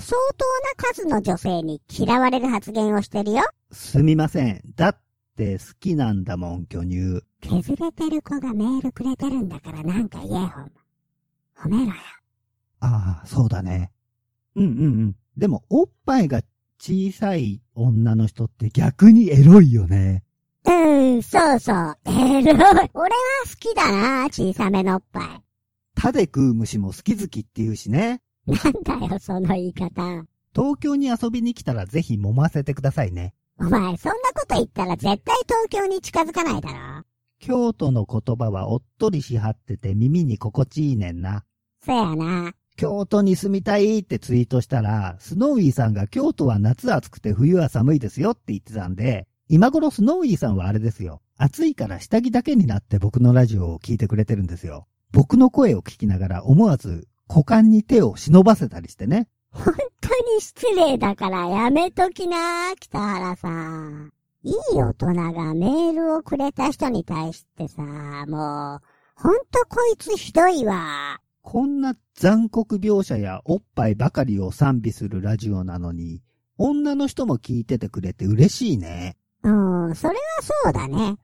相当な数の女性に嫌われる発言をしてるよ。すみません。だって好きなんだもん、巨乳。削れてる子がメールくれてるんだからなんか言えほん。褒めろよ。ああ、そうだね。うんうんうん。でも、おっぱいが小さい女の人って逆にエロいよね。うん、そうそう。エロい。俺は好きだな、小さめのおっぱい。歯で食う虫も好き好きって言うしね。なんだよ、その言い方。東京に遊びに来たらぜひ揉ませてくださいね。お前、そんなこと言ったら絶対東京に近づかないだろ。京都の言葉はおっとりしはってて耳に心地いいねんな。そやな。京都に住みたいってツイートしたら、スノーイーさんが京都は夏暑くて冬は寒いですよって言ってたんで、今頃スノーイーさんはあれですよ。暑いから下着だけになって僕のラジオを聞いてくれてるんですよ。僕の声を聞きながら思わず股間に手を忍ばせたりしてね。本当に失礼だからやめときな、北原さん。いい大人がメールをくれた人に対してさ、もう、ほんとこいつひどいわ。こんな残酷描写やおっぱいばかりを賛美するラジオなのに、女の人も聞いててくれて嬉しいね。うん、それはそうだね。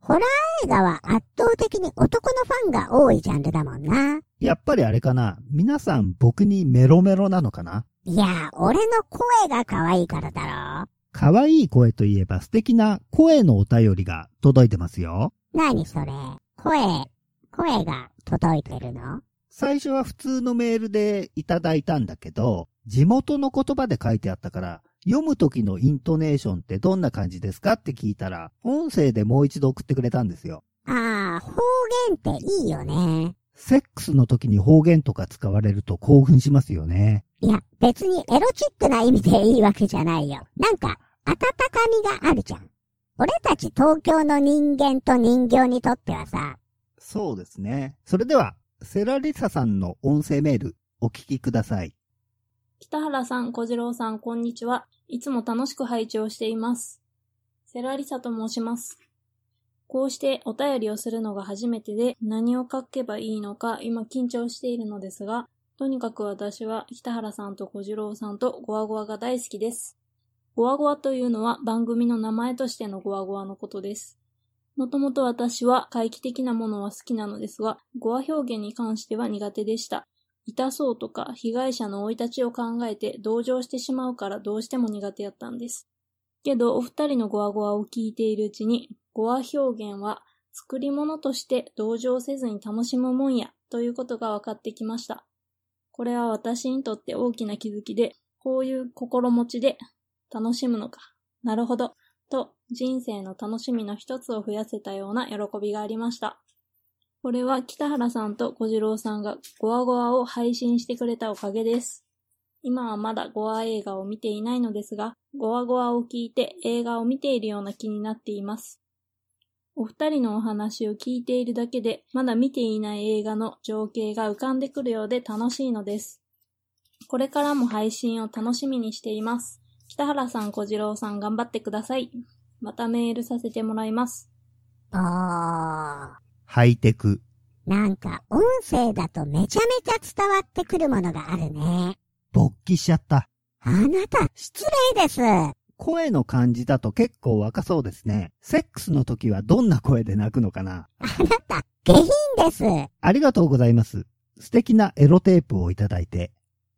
ホラー映画は圧倒的に男のファンが多いジャンルだもんな。やっぱりあれかな皆さん僕にメロメロなのかな？いや、俺の声が可愛いからだろ。可愛い声といえば素敵な声のお便りが届いてますよ。何それ？声、声が届いてるの？最初は普通のメールでいただいたんだけど、地元の言葉で書いてあったから、読む時のイントネーションってどんな感じですかって聞いたら、音声でもう一度送ってくれたんですよ。ああ、方言っていいよね。セックスの時に方言とか使われると興奮しますよね。いや、別にエロチックな意味でいいわけじゃないよ。なんか、温かみがあるじゃん。俺たち東京の人間と人形にとってはさ、そうですね。それでは、セラリサさんの音声メール、お聞きください。北原さん、小次郎さん、こんにちは。いつも楽しく拝聴しています。セラリサと申します。こうしてお便りをするのが初めてで何を書けばいいのか今緊張しているのですが、とにかく私は北原さんと小次郎さんとゴワゴワが大好きです。ゴワゴワというのは番組の名前としてのゴワゴワのことです。もともと私は怪奇的なものは好きなのですが、ゴワ表現に関しては苦手でした。痛そうとか被害者の生い立ちを考えて同情してしまうからどうしても苦手やったんです。けど、お二人のゴワゴワを聞いているうちに、ゴワ表現は作り物として同情せずに楽しむもんや、ということが分かってきました。これは私にとって大きな気づきで、こういう心持ちで楽しむのか。なるほど。人生の楽しみの一つを増やせたような喜びがありました。これは北原さんと小次郎さんがゴワゴワを配信してくれたおかげです。今はまだゴワ映画を見ていないのですが、ゴワゴワを聞いて映画を見ているような気になっています。お二人のお話を聞いているだけで、まだ見ていない映画の情景が浮かんでくるようで楽しいのです。これからも配信を楽しみにしています。北原さん、小次郎さん頑張ってください。またメールさせてもらいます。おー。なハイテク。んか音声だとめちゃめちゃ伝わってくるものがあるね。勃起しちゃった。あなた、失礼です。声の感じだと結構若そうですね。セックスの時はどんな声で泣くのかなあなた、下品です。ありがとうございます。素敵なエロテープをいただいて、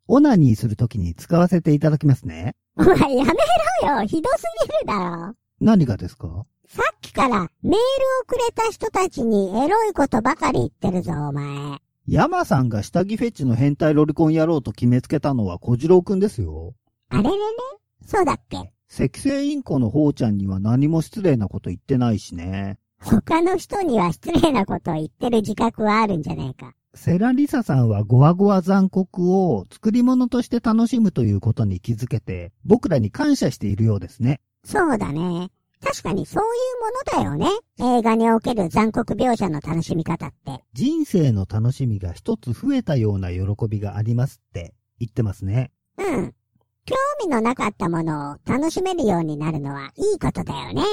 オナニーするときに使わせていただきますね。お前やめろよひどすぎるだろ何がですか？さっきからメールをくれた人たちにエロいことばかり言ってるぞ、お前。山さんが下着フェチの変態ロリコンやろうと決めつけたのは小次郎くんですよ。あれれれそうだっけ？赤星インコのほうちゃんには何も失礼なこと言ってないしね。他の人には失礼なことを言ってる自覚はあるんじゃねえか。セラリサさんはゴワゴワ残酷を作り物として楽しむということに気づけて、僕らに感謝しているようですね。そうだね。確かにそういうものだよね。映画における残酷描写の楽しみ方って。人生の楽しみが一つ増えたような喜びがありますって言ってますね。うん。興味のなかったものを楽しめるようになるのはいいことだよね。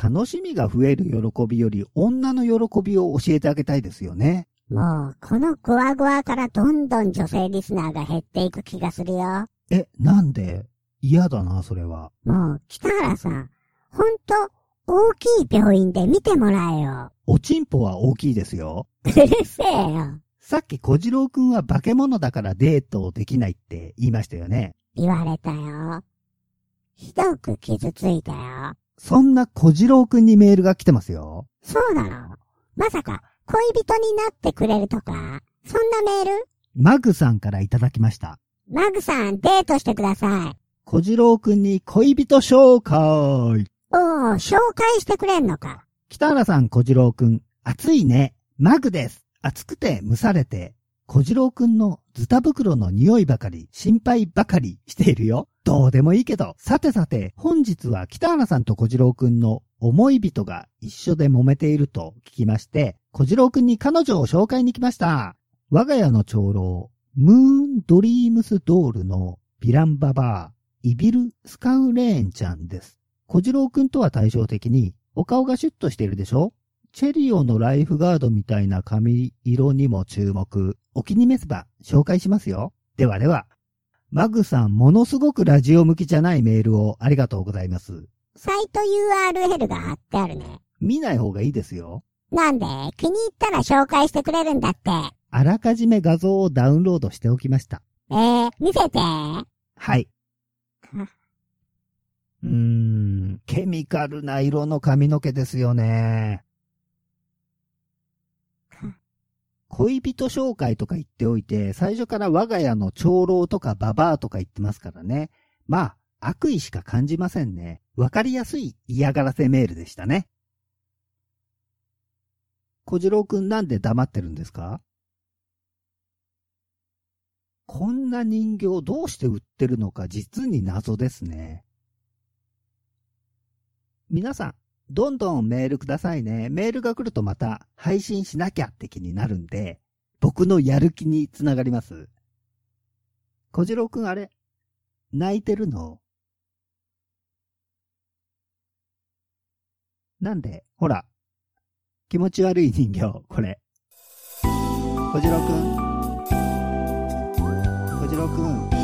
楽しみが増える喜びより女の喜びを教えてあげたいですよね。もう、このゴワゴワからどんどん女性リスナーが減っていく気がするよ。え、なんで？嫌だな、それは。もう、北原さん、ほんと、大きい病院で見てもらえよ。おちんぽは大きいですよ。うるせえよ。さっき小次郎くんは化け物だからデートできないって言いましたよね。言われたよ。ひどく傷ついたよ。そんな小次郎くんにメールが来てますよ。そうなの？まさか、恋人になってくれるとか、そんなメール？マグさんからいただきました。マグさん、デートしてください。小次郎くんに恋人紹介。おー、紹介してくれんのか。北原さん小次郎くん、暑いね。マグです。暑くて蒸されて、小次郎くんのズタ袋の匂いばかり、心配ばかりしているよ。どうでもいいけど、さてさて、本日は北原さんと小次郎くんの思い人が一緒で揉めていると聞きまして、小次郎くんに彼女を紹介に来ました。我が家の長老、ムーンドリームスドールのヴィランババア、イビル・スカウレーンちゃんです。小次郎くんとは対照的に、お顔がシュッとしているでしょ？チェリオのライフガードみたいな髪色にも注目。お気に召せば紹介しますよ。ではでは。マグさん、ものすごくラジオ向きじゃないメールをありがとうございます。サイト URL が貼ってあるね。見ない方がいいですよ。なんで、気に入ったら紹介してくれるんだって。あらかじめ画像をダウンロードしておきました。えー、見せて。はい。うーん、ケミカルな色の髪の毛ですよね。恋人紹介とか言っておいて、最初から我が家の長老とかババアとか言ってますからね。まあ、悪意しか感じませんね。わかりやすい嫌がらせメールでしたね。小次郎くんなんで黙ってるんですか？こんな人形どうして売ってるのか実に謎ですね。皆さん、どんどんメールくださいね。メールが来るとまた配信しなきゃって気になるんで、僕のやる気につながります。小次郎くんあれ？泣いてるの？なんで？ほら。気持ち悪い人形、これ。小次郎くん。小次郎くん。